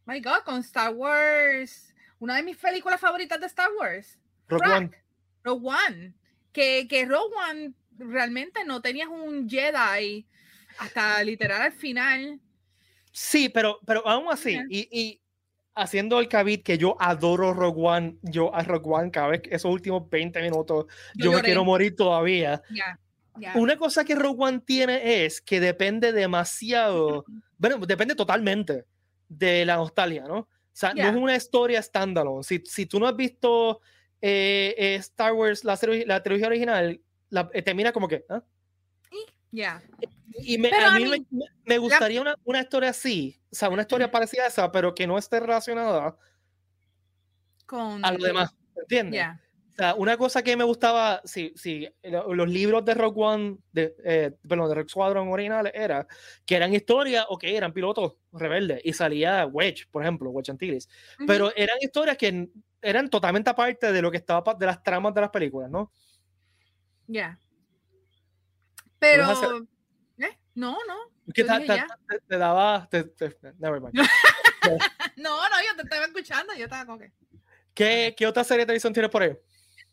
My God, con Star Wars. Una de mis películas favoritas de Star Wars. Rogue One. Rogue One. Que, que Rogue One realmente no tenías un Jedi hasta literal al final. Sí, pero, pero aún así, y, y, haciendo el cabit que yo adoro Rogue One, yo a Rogue One cada vez esos últimos 20 minutos, yo, me quiero morir todavía. Una cosa que Rogue One tiene es que depende demasiado, *laughs* bueno, depende totalmente de la nostalgia, ¿no? O sea, no es una historia standalone. Si, si tú no has visto eh, eh, Star Wars, la, la trilogía original, la, eh, termina como que. ¿ah? Ya. Y me, a, mí, me, me, gustaría una, una, historia así, o sea, una historia parecida a esa, pero que no esté relacionada con... a lo demás, ¿entiendes? O sea, una cosa que me gustaba, sí, sí, los libros de Rock One, de, eh, perdón, de Rock Squadron originales, era que eran historias, o que eran pilotos rebeldes, y salía Wedge, por ejemplo, Wedge Antilles, pero eran historias que eran totalmente aparte de lo que estaba, de las tramas de las películas, ¿no? Ya. Pero... ¿Eh? No, no. ¿Qué tal? Te, te, daba... never mind. *laughs* no, no, yo te estaba escuchando, yo estaba con que... ¿Qué, ¿Qué otra serie de televisión tienes por ahí?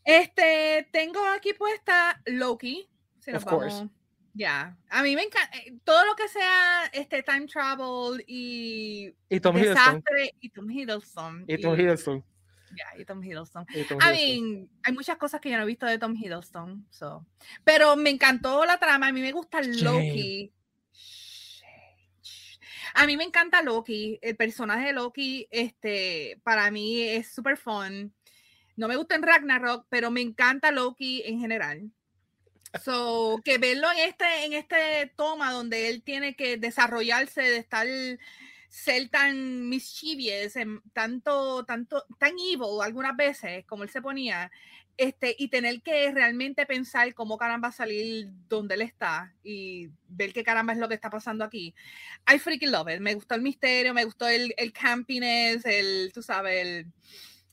Este, tengo aquí puesta Loki. of course. Ya, a mí me encanta eh, todo lo que sea este time travel y, y Tom Hiddleston. y Tom Hiddleston. Y Tom Hiddleston. Ya, y Tom Hiddleston. I mean, hay muchas cosas que yo no he visto de Tom Hiddleston, so. pero me encantó la trama, a mí me gusta Loki. A mí me encanta Loki, el personaje de Loki, este, para mí es súper fun. No me gusta en Ragnarok, pero me encanta Loki en general. So, que verlo en este, en este toma donde él tiene que desarrollarse de estar ser tan mischievous, tanto, tanto, tan evil algunas veces, como él se ponía, este, y tener que realmente pensar cómo caramba salir donde él está y ver qué caramba es lo que está pasando aquí. I freaking love it. Me gustó el misterio, me gustó el, el campiness, el, tú sabes, el,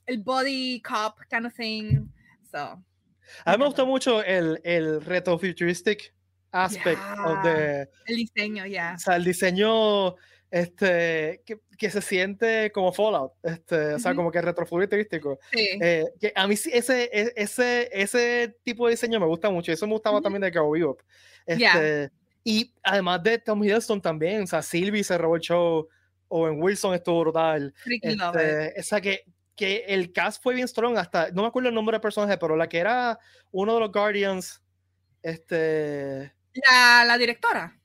el body cop kind of thing. So. A mí me gustó mucho el, el retrofuturistic aspect of the, el diseño, ya. O sea, el diseño este, que, que, se siente como Fallout, este, o sea, como que retrofuturístico. Sí. Eh, que a mí ese, e, ese, ese tipo de diseño me gusta mucho. Eso me gustaba también de Cowboy Bebop. Este, Y además de Tom Hiddleston también, o sea, Sylvie se robó el show, Owen Wilson estuvo brutal. Este, esa que, que el cast fue bien strong hasta, no me acuerdo el nombre del personaje, pero la que era uno de los Guardians, este... La, la directora.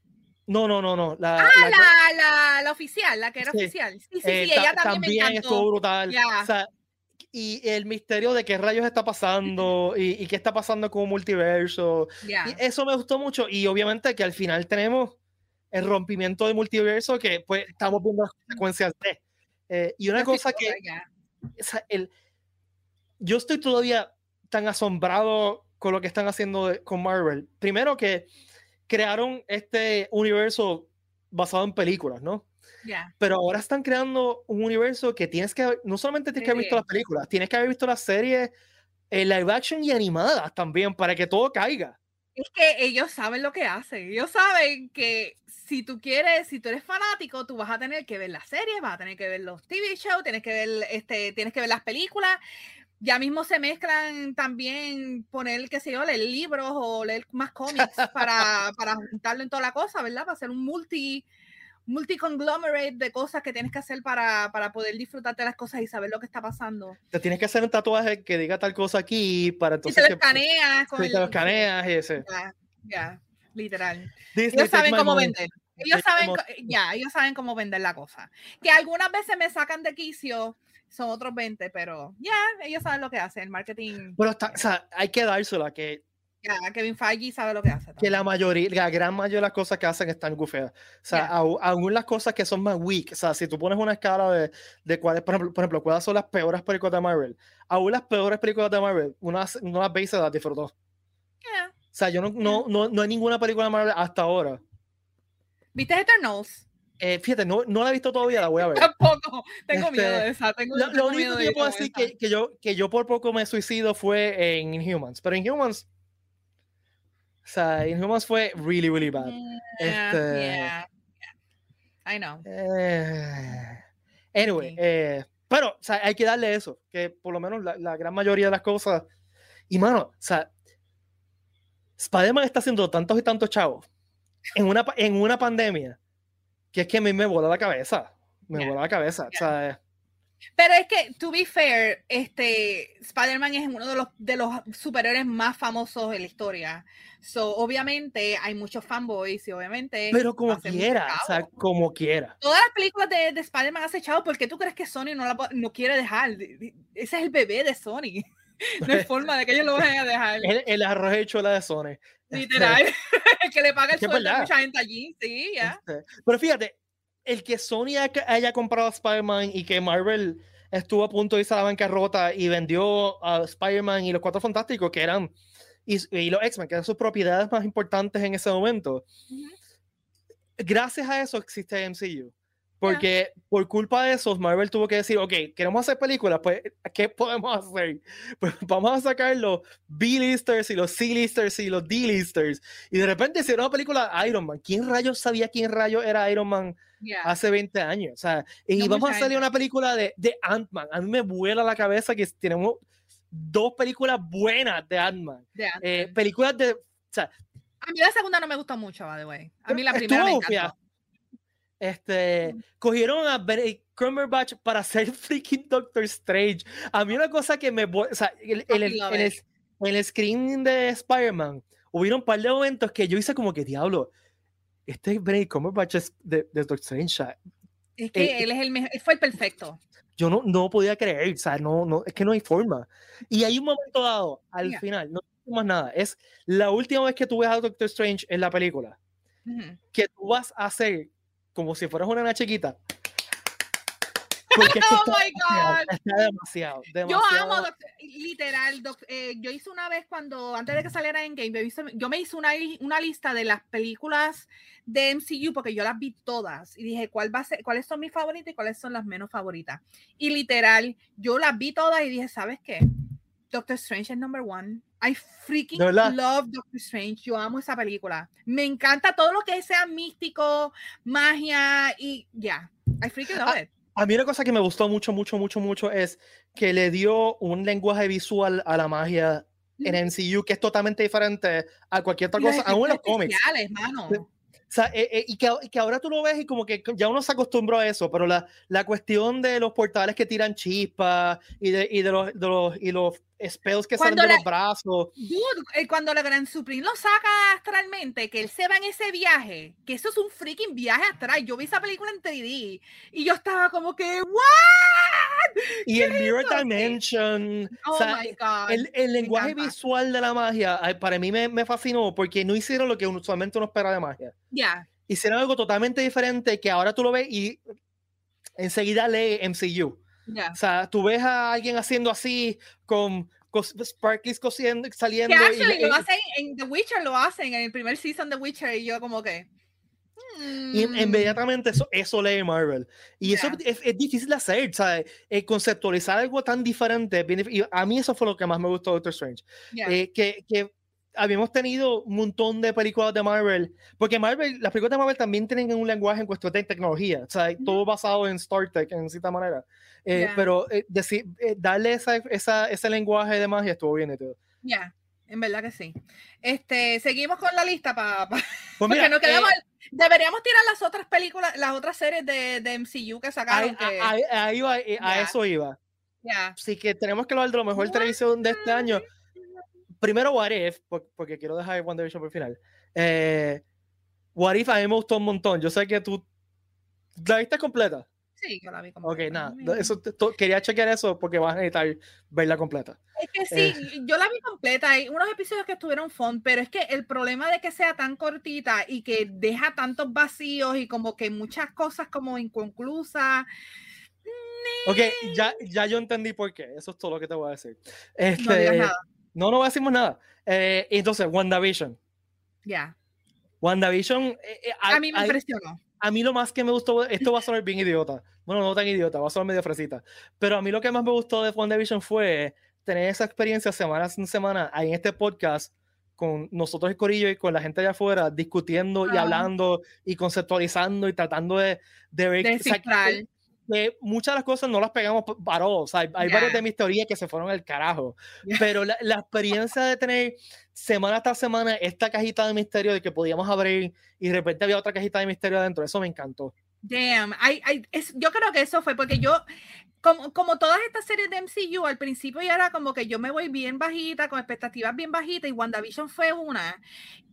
No, no, no, no. La, ah, la, la, la, oficial, la que era oficial. Sí, sí, sí, eh, ella también, también estuvo brutal. O sea, y el misterio de qué rayos está pasando y, y qué está pasando con un multiverso. Y eso me gustó mucho. Y obviamente que al final tenemos el rompimiento del multiverso que pues estamos viendo las consecuencias de. Eh, y una cosa que, el, yo estoy todavía tan asombrado con lo que están haciendo con Marvel. Primero que crearon este universo basado en películas, ¿no? Pero ahora están creando un universo que tienes que, no solamente tienes que haber visto las películas, tienes que haber visto las series eh, live action y animadas también para que todo caiga. Es que ellos saben lo que hacen. Ellos saben que si tú quieres, si tú eres fanático, tú vas a tener que ver las series, vas a tener que ver los TV shows, tienes que ver, este, tienes que ver las películas. Ya mismo se mezclan también poner, qué sé yo, leer libros o leer más cómics para, *laughs* para juntarlo en toda la cosa, ¿verdad? Para hacer un multi, multi conglomerate de cosas que tienes que hacer para, para poder disfrutarte las cosas y saber lo que está pasando. Te tienes que hacer un tatuaje que diga tal cosa aquí para entonces. Y te lo escaneas. Con te lo escaneas y ese. Ya, literal. ellos saben cómo vender. Ellos saben, ya, ellos saben cómo vender la cosa. Que algunas veces me sacan de quicio, son otros 20, pero ya, ellos saben lo que hacen, el marketing. Pero está, o sea, hay que dársela que ya, Kevin Feige sabe lo que hace. Que la mayoría, la gran mayoría de las cosas que hacen están gufeas. O sea, aún, las cosas que son más weak, o sea, si tú pones una escala de, de cuáles, por ejemplo, por ejemplo, cuáles son las peores películas de Marvel, aún las peores películas de Marvel, unas, las veces las disfrutó. O sea, yo no, no, no, no, hay ninguna película de Marvel hasta ahora. ¿Viste Eternals? Eh, fíjate, no, no la he visto todavía, la voy a *laughs* ver. Tampoco, tengo miedo de este, esa. Tengo, lo, único que yo puedo decir que, que, yo, que yo por poco me suicido fue en Inhumans, pero Inhumans, o sea, Inhumans fue really, really bad. Yeah, este, yeah, I know. Eh, anyway, eh, pero, o sea, hay que darle eso, que por lo menos la, la gran mayoría de las cosas. Y mano, o sea, Spider-Man está haciendo tantos y tantos chavos en una, en una pandemia que es que a mí me vuela la cabeza. Me vuela la cabeza. pero es que, to be fair, este, Spider-Man es uno de los, de los superhéroes más famosos de la historia. So, obviamente, hay muchos fanboys y obviamente. Pero como quiera, o sea, como quiera. Todas las películas de, de Spider-Man has echado, ¿por qué tú crees que Sony no, la, no quiere dejar? Ese es el bebé de Sony. *laughs* No hay *laughs* forma de que ellos lo vayan a dejar. El, arroz hecho la de Sony. Literal. *laughs* que le paga el sueldo a mucha gente allí. Sí, ya. Este, pero fíjate, el que Sony haya comprado a Spider-Man y que Marvel estuvo a punto de irse a la bancarrota y vendió a Spider-Man y los Cuatro Fantásticos, que eran, y, y los X-Men, que eran sus propiedades más importantes en ese momento. Gracias a eso existe MCU. Porque por culpa de eso, Marvel tuvo que decir, ok, queremos hacer películas, pues, ¿qué podemos hacer? *laughs* Pues vamos a sacar los B-listers y los C-listers y los D-listers. Y de repente hicieron una película de Iron Man. ¿Quién rayos sabía quién rayos era Iron Man hace 20 años? O sea, y vamos a hacer una película de, de Ant-Man. A mí me vuela la cabeza que tenemos dos películas buenas de Ant-Man. Eh, películas de... O sea, a mí la segunda no me gustó mucho, by the way. A mí la primera me encantó. Este, cogieron a Cumberbatch para hacer *laughs* freaking Doctor Strange. A mí una cosa que me... O sea, el, el, el, el screen de Spider-Man, hubieron un par de momentos que yo hice como que, diablo, este Benedict Cumberbatch es de, Doctor Strange. Es que eh, él es el mejor, fue el perfecto. Yo no, no podía creer, o sea, no, no, es que no hay forma. Y hay un momento dado, al final, no más nada, es la última vez que tú ves a Doctor Strange en la película, que tú vas a hacer como si fueras una nena chiquita. Porque *laughs* oh my God. Está demasiado, Yo amo, literal. Eh, yo hice una vez cuando, antes de que saliera en Game, yo, me hice una, una, lista de las películas de MCU porque yo las vi todas y dije ¿cuál va a ser, cuáles son mis favoritas y cuáles son las menos favoritas. Y literal, yo las vi todas y dije, ¿sabes qué? Doctor Strange es number one. I freaking love Doctor Strange. Yo amo esa película. Me encanta todo lo que sea místico, magia y ya. I freaking love a, it. A mí una cosa que me gustó mucho, mucho, mucho, mucho es que le dio un lenguaje visual a la magia en MCU que es totalmente diferente a cualquier otra cosa, aún en los cómics. O sea, eh, eh, y, que, y, que, ahora tú lo ves y como que ya uno se acostumbró a eso, pero la, la cuestión de los portales que tiran chispas y de, y de, los, de los, y los spells que salen de los brazos. Dude, eh, cuando la Gran Supreme lo saca astralmente, que él se va en ese viaje, que eso es un freaking viaje astral. Yo vi esa película en 3D y yo estaba como que, ¿what? Y el Mirror Dimension. Oh my God. El, el lenguaje visual de la magia, para mí me, me, fascinó porque no hicieron lo que usualmente uno espera de magia. Ya. Hicieron algo totalmente diferente que ahora tú lo ves y enseguida lee MCU. O sea, tú ves a alguien haciendo así con, sparkles cosiendo, saliendo. Que actually y, lo hacen en The Witcher, lo hacen en el primer season de Witcher y yo como que... Y hmm". inmediatamente eso, eso lee Marvel. Y eso es, es, difícil de hacer, ¿sabes? Eh, conceptualizar algo tan diferente. Y a mí eso fue lo que más me gustó de Doctor Strange. Eh, que, que habíamos tenido un montón de películas de Marvel, porque Marvel, las películas de Marvel también tienen un lenguaje en cuestión de tecnología, o sea, todo basado en Star Trek en cierta manera. Eh, pero eh, decir, eh, darle esa, esa, ese lenguaje de magia estuvo bien y todo. Ya, en verdad que sí. Este, seguimos con la lista para. Pa, pues *laughs* mira, no quedamos, deberíamos tirar las otras películas, las otras series de, de MCU que sacaron. A eso iba. Ya. Así que tenemos que hablar de lo mejor televisión de este año primero What If, porque quiero dejar WandaVision por el final. Eh, What If a mí me gustó un montón. Yo sé que tú la viste completa. Sí, yo la vi completa. Ok, nada. Eso, quería chequear eso porque vas a necesitar verla completa. Es que sí, eh. yo la vi completa. Hay unos episodios que estuvieron fun, pero es que el problema de que sea tan cortita y que deja tantos vacíos y como que muchas cosas como inconclusas. Ok, ya, ya yo entendí por qué. Eso es todo lo que te voy a decir. Este, no digas nada. No, no decimos nada. Eh, entonces, WandaVision. Ya. WandaVision. Eh, eh, a, mí me impresionó. A mí lo más que me gustó, esto va a sonar bien idiota. Bueno, no tan idiota, va a sonar medio fresita. Pero a mí lo que más me gustó de WandaVision fue tener esa experiencia semana en semana ahí en este podcast con nosotros y Corillo y con la gente allá afuera discutiendo y hablando y conceptualizando y tratando de, de ver de que muchas de las cosas no las pegamos para O sea, hay, hay varias de mis teorías que se fueron al carajo. Pero la, la, experiencia de tener semana tras semana esta cajita de misterio de que podíamos abrir y de repente había otra cajita de misterio adentro, eso me encantó. Damn, I, I, es, yo creo que eso fue porque yo, como, como todas estas series de MCU, al principio ya era como que yo me voy bien bajita, con expectativas bien bajitas, y WandaVision fue una.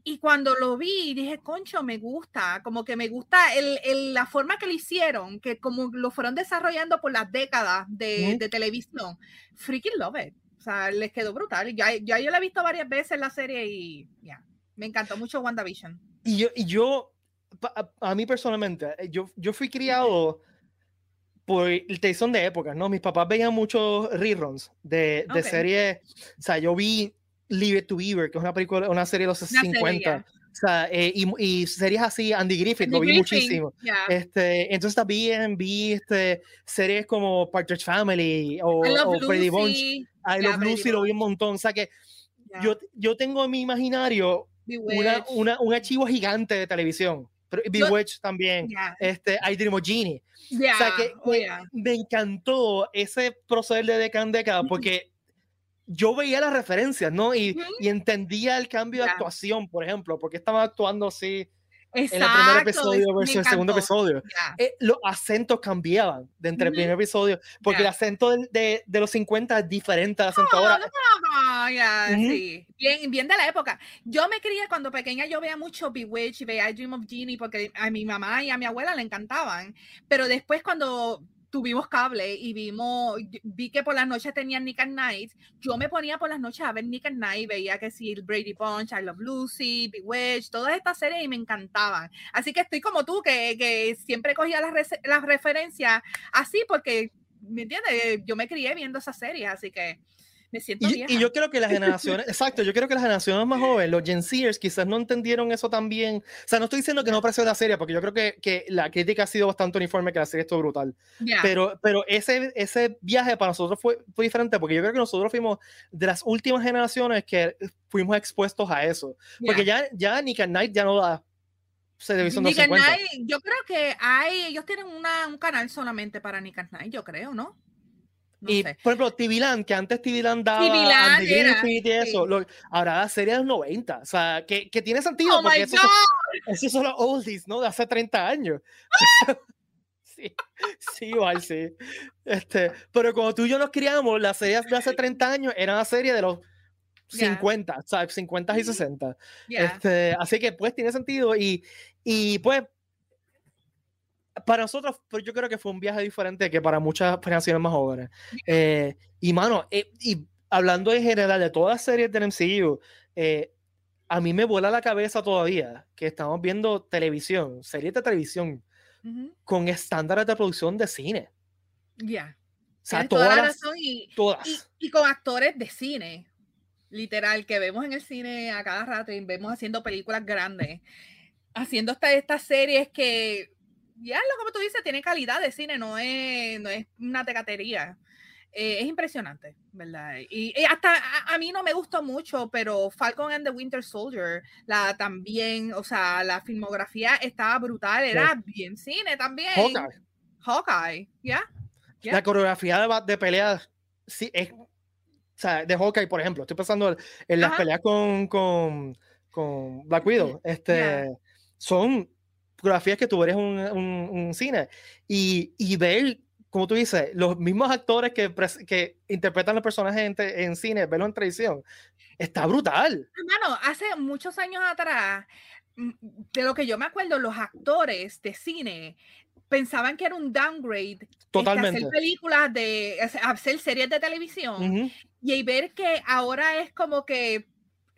Y cuando lo vi, dije, concho, me gusta, como que me gusta el, el, la forma que lo hicieron, que como lo fueron desarrollando por las décadas de, de televisión. Freaking love it. O sea, les quedó brutal. Ya, ya yo la he visto varias veces la serie y ya, me encantó mucho WandaVision. Y yo, y yo a, a, mí personalmente, eh, yo, yo fui criado por televisión de épocas, ¿no? Mis papás veían muchos reruns de, de series. O sea, yo vi Leave to Beaver, que es una película, una serie de los 50. O sea, eh, y, y, series así, Andy Griffith, lo vi muchísimo. Este, entonces también vi este, series como Partridge Family o, o Freddy Bunch. I Love Lucy lo vi un montón. O sea que yo, yo tengo en mi imaginario una, una, un archivo gigante de televisión. Bewitched también. Este, I Dream of Genie. o sea que, oh, me encantó ese proceder de década en década porque yo veía las referencias, ¿no? Y, y entendía el cambio de actuación, por ejemplo, porque estaba actuando así Exacto, en el primer episodio versus el segundo episodio. Eh, los acentos cambiaban de entre el primer episodio, porque el acento de, de, los 50 es diferente al acento ahora. No, no, sí. bien, bien de la época. Yo me crié cuando pequeña, yo veía mucho Bewitched y veía Dream of Genie porque a mi mamá y a mi abuela le encantaban. Pero después cuando tuvimos cable y vimos, vi que por las noches tenían Nick at Night. Yo me ponía por las noches a ver Nick at Night, veía que sí, Brady Bunch, I Love Lucy, Bewitched, todas estas series y me encantaban. Así que estoy como tú, que, que siempre cogía las, las referencias así porque, ¿me entiendes? Yo me crié viendo esas series, así que me siento y, y, yo creo que las *laughs* generaciones, exacto, yo creo que las generaciones más jóvenes, los Gen Zers, quizás no entendieron eso tan bien. O sea, no estoy diciendo que no apreció la serie, porque yo creo que, que, la crítica ha sido bastante uniforme, que la serie estuvo brutal. Pero, pero ese, ese viaje para nosotros fue, fue diferente, porque yo creo que nosotros fuimos de las últimas generaciones que fuimos expuestos a eso. Porque ya, ya Nick at Night ya no da Nick at Night, yo creo que hay, ellos tienen una, un canal solamente para Nick at Night, yo creo, ¿no? Y por ejemplo, TV que antes TV daba TV y eso, ahora la serie de los 90, o sea, que, que tiene sentido oh porque esos son, son, los oldies, ¿no? De hace 30 años. *laughs* sí, sí, igual, sí. Este, pero como tú y yo nos criamos, las series de hace 30 años eran la serie de los 50, o sea, 50 y 60. Este, así que pues tiene sentido y, y pues para nosotros, pues yo creo que fue un viaje diferente que para muchas generaciones más jóvenes. Eh, y mano, eh, y hablando en general de todas las series del MCU, eh, a mí me vuela la cabeza todavía que estamos viendo televisión, series de televisión, con estándares de producción de cine. Ya. O sea, todas, y, todas. Y, con actores de cine, literal, que vemos en el cine a cada rato y vemos haciendo películas grandes, haciendo estas series que ya lo como tú dices, tiene calidad de cine, no es, no es una tecatería. Eh, es impresionante, ¿verdad? Y, hasta a, mí no me gustó mucho, pero Falcon and the Winter Soldier, la también, o sea, la filmografía estaba brutal, era bien cine también. Hawkeye. Hawkeye, ¿ya? La coreografía de, de peleas, sí, es, o sea, de Hawkeye, por ejemplo, estoy pensando en las peleas con, con, con Black Widow, este, son fotografías que tú eres un, un, cine y, y, ver, como tú dices, los mismos actores que, que interpretan los personajes en, en cine, verlos en televisión, está brutal. Hermano, hace muchos años atrás, mm, de lo que yo me acuerdo, los actores de cine pensaban que era un downgrade Totalmente. hacer películas de hacer series de televisión y ver que ahora es como que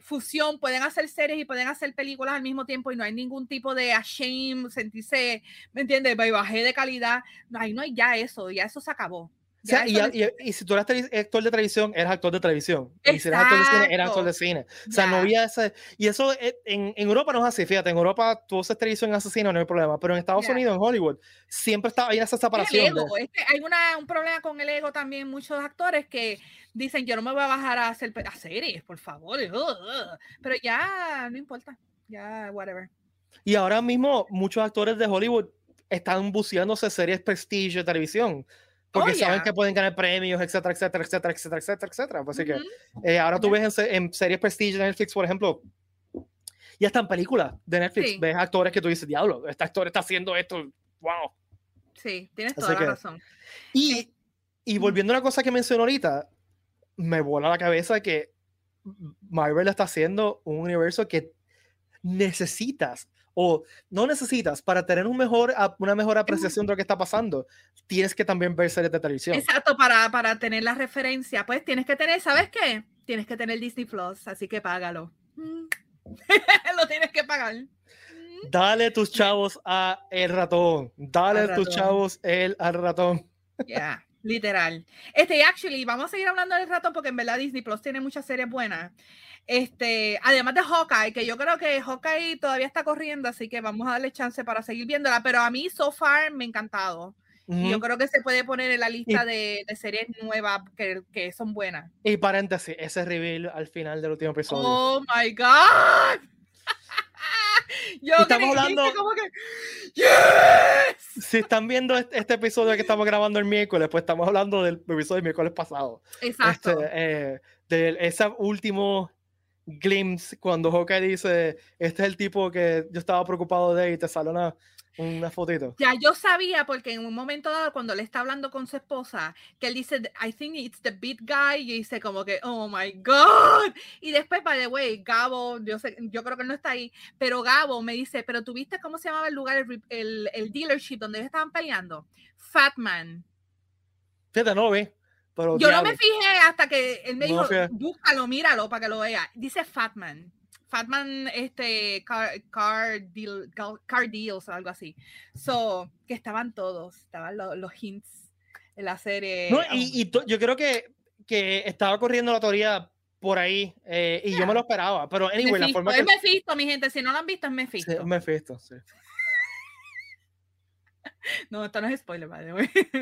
fusión, pueden hacer series y pueden hacer películas al mismo tiempo y no hay ningún tipo de shame, sentirse, ¿me entiendes? Bajé de calidad. No, ahí no hay ya eso, ya eso se acabó. Y, si tú eras actor de televisión, eras actor de televisión. Y si eras actor de cine, eras actor de cine. O sea, no había ese. Y eso eh, en, en, Europa no es así. Fíjate, en Europa tú haces televisión asesino, no hay problema. Pero en Estados Unidos, en Hollywood, siempre está, hay esa separación. Es que hay una, un problema con el ego también. Muchos actores que dicen, yo no me voy a bajar a hacer a series, por favor. Pero ya, no importa. Ya, whatever. Y ahora mismo, muchos actores de Hollywood están buceándose series prestige de televisión porque oh, saben que pueden ganar premios, etcétera, etcétera, etcétera, etcétera, etcétera, etcétera. Así que eh, ahora tú ves en, series Prestige de Netflix, por ejemplo, y hasta en películas de Netflix, ves actores que tú dices, diablo, este actor está haciendo esto, wow. Sí, tienes toda la razón. Y, y volviendo a la cosa que mencionó ahorita, me vuela la cabeza que Marvel está haciendo un universo que necesitas o no necesitas para tener un mejor, una mejor apreciación de lo que está pasando, tienes que también ver series de televisión. Exacto, para, para tener la referencia, pues tienes que tener, ¿sabes qué? Tienes que tener Disney Plus, así que págalo. Mm. *laughs* Lo tienes que pagar. Dale tus chavos a el ratón. Dale tus chavos el, al ratón. Yeah, literal. Este, actually, vamos a seguir hablando del rato porque en verdad Disney Plus tiene muchas series buenas. Este, además de Hawkeye, que yo creo que Hawkeye todavía está corriendo, así que vamos a darle chance para seguir viéndola, pero a mí so far me ha encantado. y yo creo que se puede poner en la lista de, de, series nuevas que, que, son buenas. Y paréntesis, ese reveal al final del último episodio. Oh my God. *laughs* Yo estamos hablando. Como que, yes! Si están viendo este, episodio que estamos grabando el miércoles, pues estamos hablando del episodio del miércoles pasado. Exacto. Este, eh, de ese último glimpse cuando Hawkeye dice: Este es el tipo que yo estaba preocupado de y te sale una una fotito. Ya yo sabía porque en un momento dado cuando le está hablando con su esposa, que él dice, I think it's the beat guy, y dice como que, oh my God. Y después, by the way, Gabo, yo, sé, yo creo que no está ahí, pero Gabo me dice, pero tú viste cómo se llamaba el lugar, el, el, dealership donde ellos estaban peleando? Fatman. Fíjate, no ve. Pero yo no me fijé hasta que él me dijo, búscalo, míralo para que lo vea. Dice Fatman. Fatman este car, car, deal, car deals algo así. So, que estaban todos, estaban los, hints en la serie. No, y, y yo creo que, que estaba corriendo la teoría por ahí eh, y yo me lo esperaba, pero anyway, la forma que... Es Mephisto, mi gente, si no lo han visto es Mephisto. Sí, es Mephisto, sí. *laughs* no, esto no es spoiler, vale.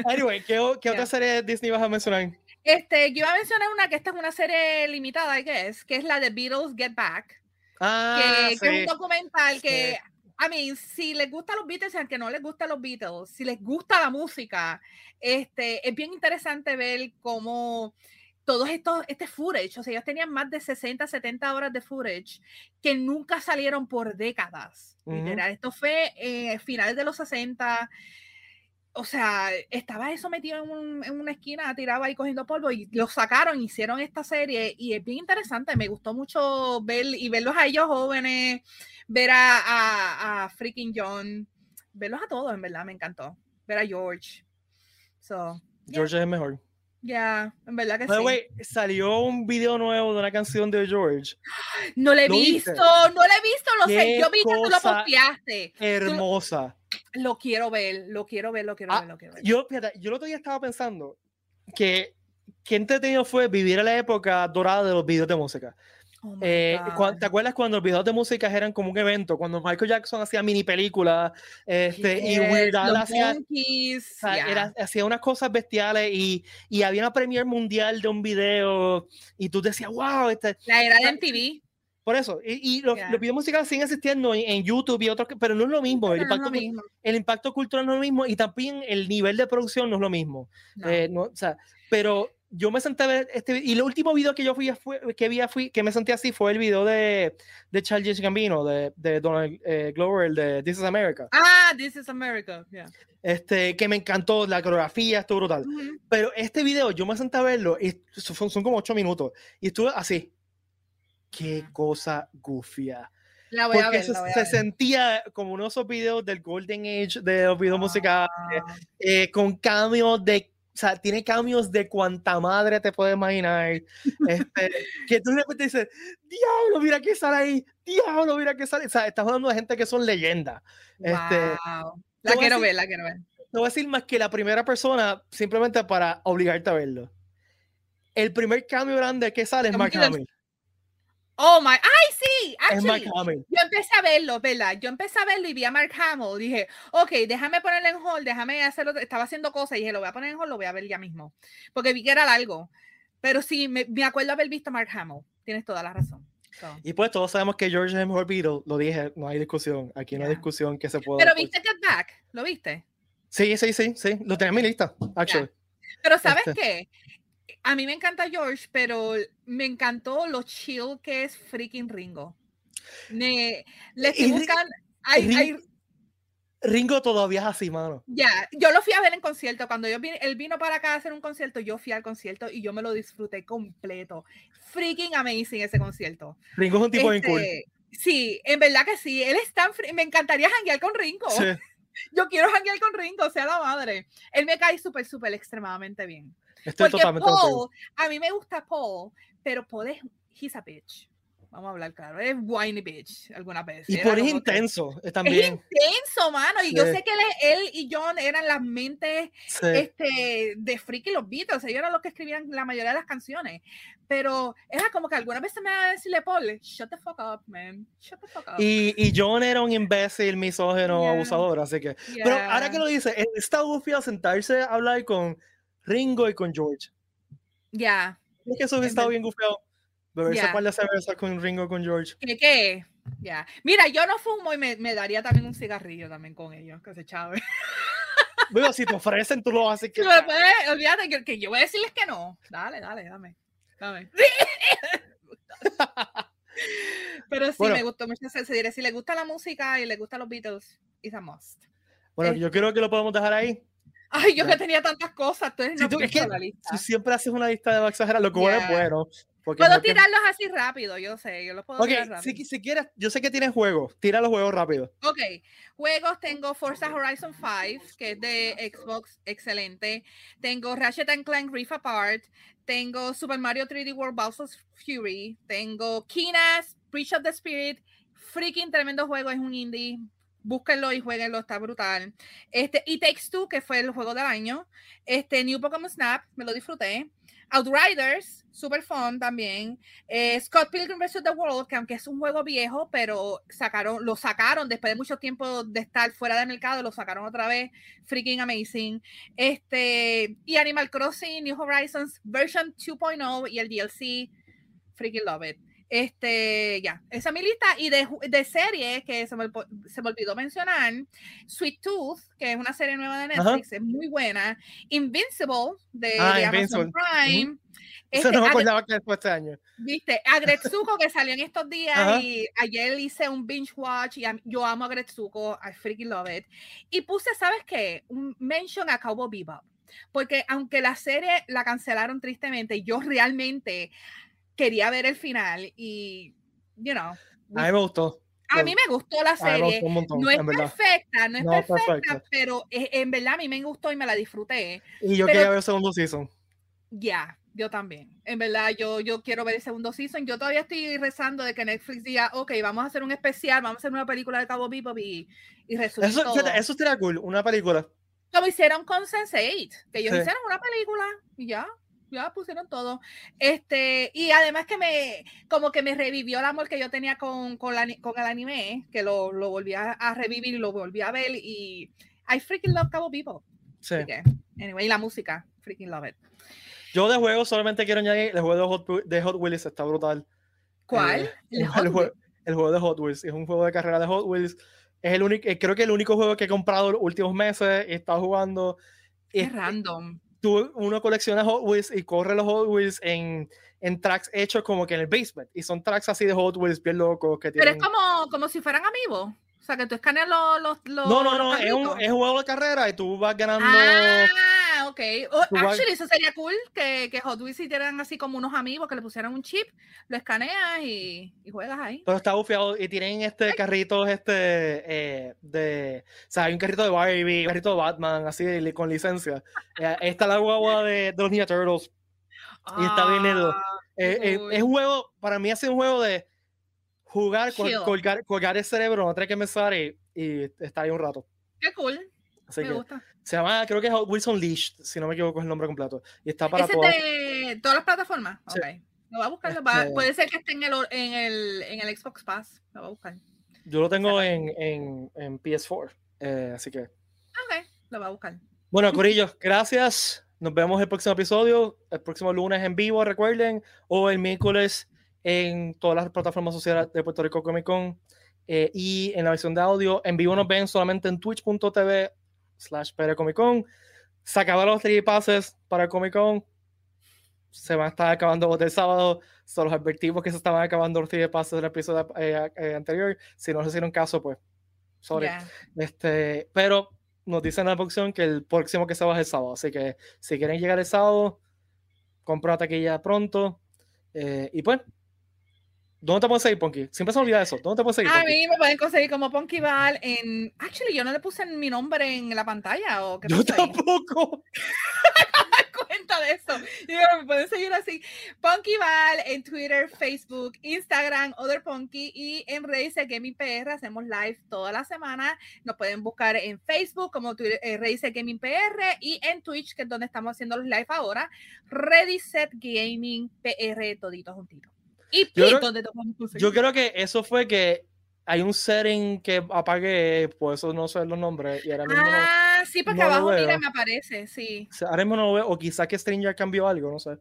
anyway, ¿qué, qué *laughs* otra serie Disney vas a mencionar? Este, yo iba a mencionar una que esta es una serie limitada, I guess, que es la de Beatles Get Back. Ah, que, es un documental que, a mí, si les gustan los Beatles y aunque no les gustan los Beatles, si les gusta la música, este, es bien interesante ver cómo todos estos, este footage, o sea, ellos tenían más de 60, 70 horas de footage que nunca salieron por décadas. Esto fue eh, finales de los 60 o sea, estaba eso metido en, en, una esquina, tiraba ahí cogiendo polvo y lo sacaron, hicieron esta serie y es bien interesante. Me gustó mucho ver y verlos a ellos jóvenes, ver a, a, freaking John, verlos a todos, en verdad, me encantó. Ver a George. So, George es mejor. Ya, en verdad que sí. salió un video nuevo de una canción de George. No lo he visto, no lo he visto, lo sé. Yo vi que tú lo posteaste. Hermosa. Lo quiero ver, lo quiero ver, lo quiero ah, ver, lo quiero ver. Yo, fíjate, yo el otro día estaba pensando que qué entretenido fue vivir en la época dorada de los videos de música. Oh eh, ¿Te acuerdas cuando los videos de música eran como un evento? Cuando Michael Jackson hacía mini películas este, y Weird Al hacía, hacía unas cosas bestiales y, y, había una premier mundial de un video y tú decías, wow, este, la era de MTV. Por eso, y, y los, videos musicales siguen existiendo en, YouTube y otros, pero no es lo mismo. El, impacto, el impacto cultural no es lo mismo y también el nivel de producción no es lo mismo. Eh, no, o sea, pero yo me senté a ver este y el último video que yo fui, fue, que vi fui, que me sentí así fue el video de, de Charles Gambino, de, de Donald eh, Glover, el de This is America. Ah, This is America, yeah. Este, que me encantó, la coreografía estuvo brutal. Pero este video, yo me senté a verlo y son, son como ocho minutos y estuve así qué cosa gufia. La voy a ver, se, sentía como uno de esos videos del Golden Age de los videos musicales, ah. eh, con cambios de, o sea, tiene cambios de cuanta madre te puedes imaginar. Este, que tú de repente dices, diablo, mira qué sale ahí, diablo, mira qué sale. O sea, estás hablando de gente que son leyendas. Este, la quiero ver, la quiero ver. No voy a decir más que la primera persona, simplemente para obligarte a verlo. El primer cambio grande que sale es Mark Hamill. Oh my, ay sí, actually, yo empecé a verlo, ¿verdad? Yo empecé a verlo y vi a Mark Hamill, dije, ok, déjame ponerle en hold, déjame hacerlo, estaba haciendo cosas y dije, lo voy a poner en hold, lo voy a ver ya mismo, porque vi que era largo, pero sí, me, me acuerdo haber visto a Mark Hamill, tienes toda la razón. Y pues todos sabemos que George es el mejor Beatle, lo dije, no hay discusión, aquí no hay discusión que se pueda. Pero viste Get Back, ¿lo viste? Sí, sí, sí, sí, lo tenía en mi lista, actually. Pero ¿sabes este qué? a mí me encanta George, pero me encantó lo chill que es freaking Ringo. Me, le buscan. Ringo todavía es así, mano. Ya, yo lo fui a ver en concierto. Cuando yo él vino para acá a hacer un concierto, yo fui al concierto y yo me lo disfruté completo. Freaking amazing ese concierto. Ringo es un tipo bien cool. Este, sí, en verdad que sí. Él es tan. Me encantaría janguear con Ringo. *laughs* Yo quiero janguear con Ringo, sea la madre. Él me cae súper, súper extremadamente bien. Estoy Porque totalmente Paul, a mí me gusta Paul, pero es, he's a bitch. vamos a hablar claro. Es whiny bitch alguna vez. Y por es intenso eh, también. Es intenso, mano. Y yo sé que él, y John eran las mentes este, de Freaky los Beatles. Ellos eran los que escribían la mayoría de las canciones. Pero era como que alguna vez se me va a decirle, Paul, shut the fuck up, man. Shut the fuck up. Y, y John era un imbécil, misógeno, abusador. Así que. Pero ahora que lo dice, está a sentarse a hablar con Ringo y con George. Ya. Es que eso hubiera estado bien gufiado. Beberse yeah. de cerveza con Ringo con George. ¿Qué qué? Ya. Mira, yo no fumo y me, me, daría también un cigarrillo también con ellos, que se chave. *laughs* Bueno, si te ofrecen, tú lo haces que. olvídate que, que, yo voy a decirles que no. Dale, dale, dame. Dame. *laughs* Pero sí, me gustó mucho ese diré. Si le gusta la música y le gustan los Beatles, it's a must. Bueno, yo creo que lo podemos dejar ahí. Ay, yo que tenía tantas cosas, entonces no tú, es que, la lista. Tú siempre haces una lista de exagerar, lo que yeah. es bueno. Puedo tirarlos así rápido, yo sé, yo los puedo tirar rápido. Si, si, quieres, yo sé que tienes juegos, tira los juegos rápido. Ok, juegos tengo Forza Horizon 5, que es de Xbox, excelente. Tengo Ratchet and Clank Rift Apart, tengo Super Mario 3D World Bowser's Fury, tengo Kinas, Breach of the Spirit, freaking tremendo juego, es un indie, búsquenlo y jueguenlo, está brutal. Este, y Takes Two, que fue el juego del año. Este, New Pokémon Snap, me lo disfruté. Outriders, super fun también. Eh, Scott Pilgrim vs. The World, que aunque es un juego viejo, pero sacaron, lo sacaron después de mucho tiempo de estar fuera del mercado, lo sacaron otra vez. Freaking amazing. Este, y Animal Crossing, New Horizons, version 2.0 y el DLC. Freaking love it. Este, ya, esa es mi lista. Y de, de series que se me, se me, olvidó mencionar, Sweet Tooth, que es una serie nueva de Netflix, es muy buena. Invincible, de, ah, de Amazon Prime. Eso este, no me acordaba que después de este año. Viste, Agretsuko que salió en estos días y ayer hice un binge watch y yo amo a Agretsuko, I freaking love it. Y puse, ¿sabes qué? Un mention a Cowboy Bebop. Porque aunque la serie la cancelaron tristemente, yo realmente quería ver el final y, you know. A mí me gustó. A mí me gustó la serie. no es perfecta, no es perfecta, pero en verdad a mí me gustó y me la disfruté. Y yo quería ver el segundo season. Ya, yo también. En verdad, yo, yo quiero ver el segundo season. Yo todavía estoy rezando de que Netflix diga, ok, vamos a hacer un especial, vamos a hacer una película de Cabo Bebop y, y resulta eso, todo. eso sería cool, una película. Como hicieron con Sense8, que ellos hicieron una película y ya ya pusieron todo. Este, y además que me, como que me revivió el amor que yo tenía con, con, la, con el anime, que lo, lo volví a, revivir y lo volví a ver. Y I freaking love Cabo People. Sí. anyway, y la música, freaking love it. Yo de juego solamente quiero añadir el juego de Hot, de Hot Wheels, está brutal. ¿Cuál? Eh, ¿El, juego, el, juego, de Hot Wheels, es un juego de carrera de Hot Wheels. Es el único, eh, creo que el único juego que he comprado los últimos meses he estado jugando. Es random tú, uno colecciona Hot Wheels y corre los Hot Wheels en, en tracks hechos como que en el basement. Y son tracks así de Hot Wheels bien locos que Pero es como, como si fueran amigos. O sea, que tú escaneas los. los, los no, no, no, es un, es un, juego de carrera y tú vas ganando. Ah, ok. Oh, actually, eso sería cool que, que Hot Wheels hicieran así como unos amigos que le pusieran un chip, lo escaneas y, y juegas ahí. Pero está bufiado y tienen este carrito este eh, de. O sea, hay un carrito de Barbie, un carrito de Batman, así con licencia. eh, está la guagua de, de, los Ninja Turtles. Y está bien. Ah, eh, eh, es un juego, para mí, sido un juego de jugar, colgar, colgar, el cerebro, no tener que pensar y, y, estar ahí un rato. Qué cool. Me gusta. Se llama, creo que es Wilson Leash, si no me equivoco es el nombre completo. Y está para todas. De todas las plataformas? Sí. Ok. Lo va a buscar. Este puede ser que esté en el, en, el, en el Xbox Pass. Lo va a buscar. Yo lo tengo en, en, en PS4. Eh, así que. Ok, lo va a buscar. Bueno, *laughs* Corillo, gracias. Nos vemos el próximo episodio. El próximo lunes en vivo, recuerden. O el miércoles en todas las plataformas sociales de Puerto Rico Comic Con eh, y en la versión de audio. En vivo nos ven solamente en twitch.tv slash Comic Con. Se acabaron los 3 pases para Comic Con. Se van a estar acabando el sábado. Son los advertimos que se estaban acabando los 3 pases del episodio eh, eh, anterior. Si no se hicieron caso, pues, sorry. Este, pero nos dicen en la producción que el próximo que se va es el sábado. Así que si quieren llegar el sábado, compra taquilla pronto. y pues, ¿Dónde te puedes seguir, Ponky? Siempre se olvida eso. ¿Dónde te puedes seguir? A mí me pueden conseguir como Ponky Val en. Actually, yo no le puse mi nombre en la pantalla. ¿o qué yo tampoco. *laughs* cuenta de eso. Y me pueden seguir así. Punky Val en Twitter, Facebook, Instagram, Other Punky y en Race Gaming PR. Hacemos live toda la semana. Nos pueden buscar en Facebook como Twitter, eh, Gaming PR y en Twitch, que es donde estamos haciendo los live ahora. Ready Set Gaming PR, todito juntito. Y yo creo, yo creo que eso fue que hay un setting que apagué, por eso no sé los nombres. Y ahora mismo ah, sí, porque abajo mira me aparece, sí. ahora mismo no lo veo, o quizás que Stranger cambió algo, no sé.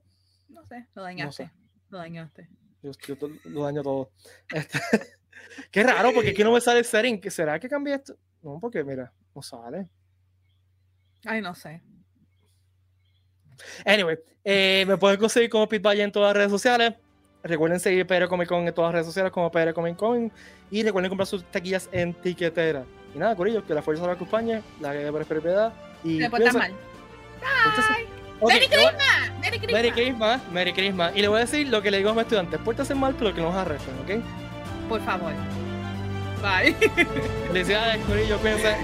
No sé, lo dañaste. Lo dañaste. Yo, lo daño todo. Este, *laughs* qué raro, porque aquí no me sale el setting. ¿Será que cambié esto? No, porque mira, no sale. Ay, no sé. Anyway, eh, me pueden conseguir como Pit en todas las redes sociales. Recuerden seguir PR Comic Con en todas las redes sociales como PR Comic Con. Y recuerden comprar sus taquillas en tiquetera. Y nada, Corillo, que la fuerza la acompañe, la que por propiedad. Y Me portas mal. Merry Christmas. Merry Christmas. Merry Christmas. Merry Christmas. Y le voy a decir lo que le digo a mis estudiantes: pórtense mal, pero que no nos arresten, ¿ok? Por favor. Bye. *laughs* Felicidades, Corillo, cuídense.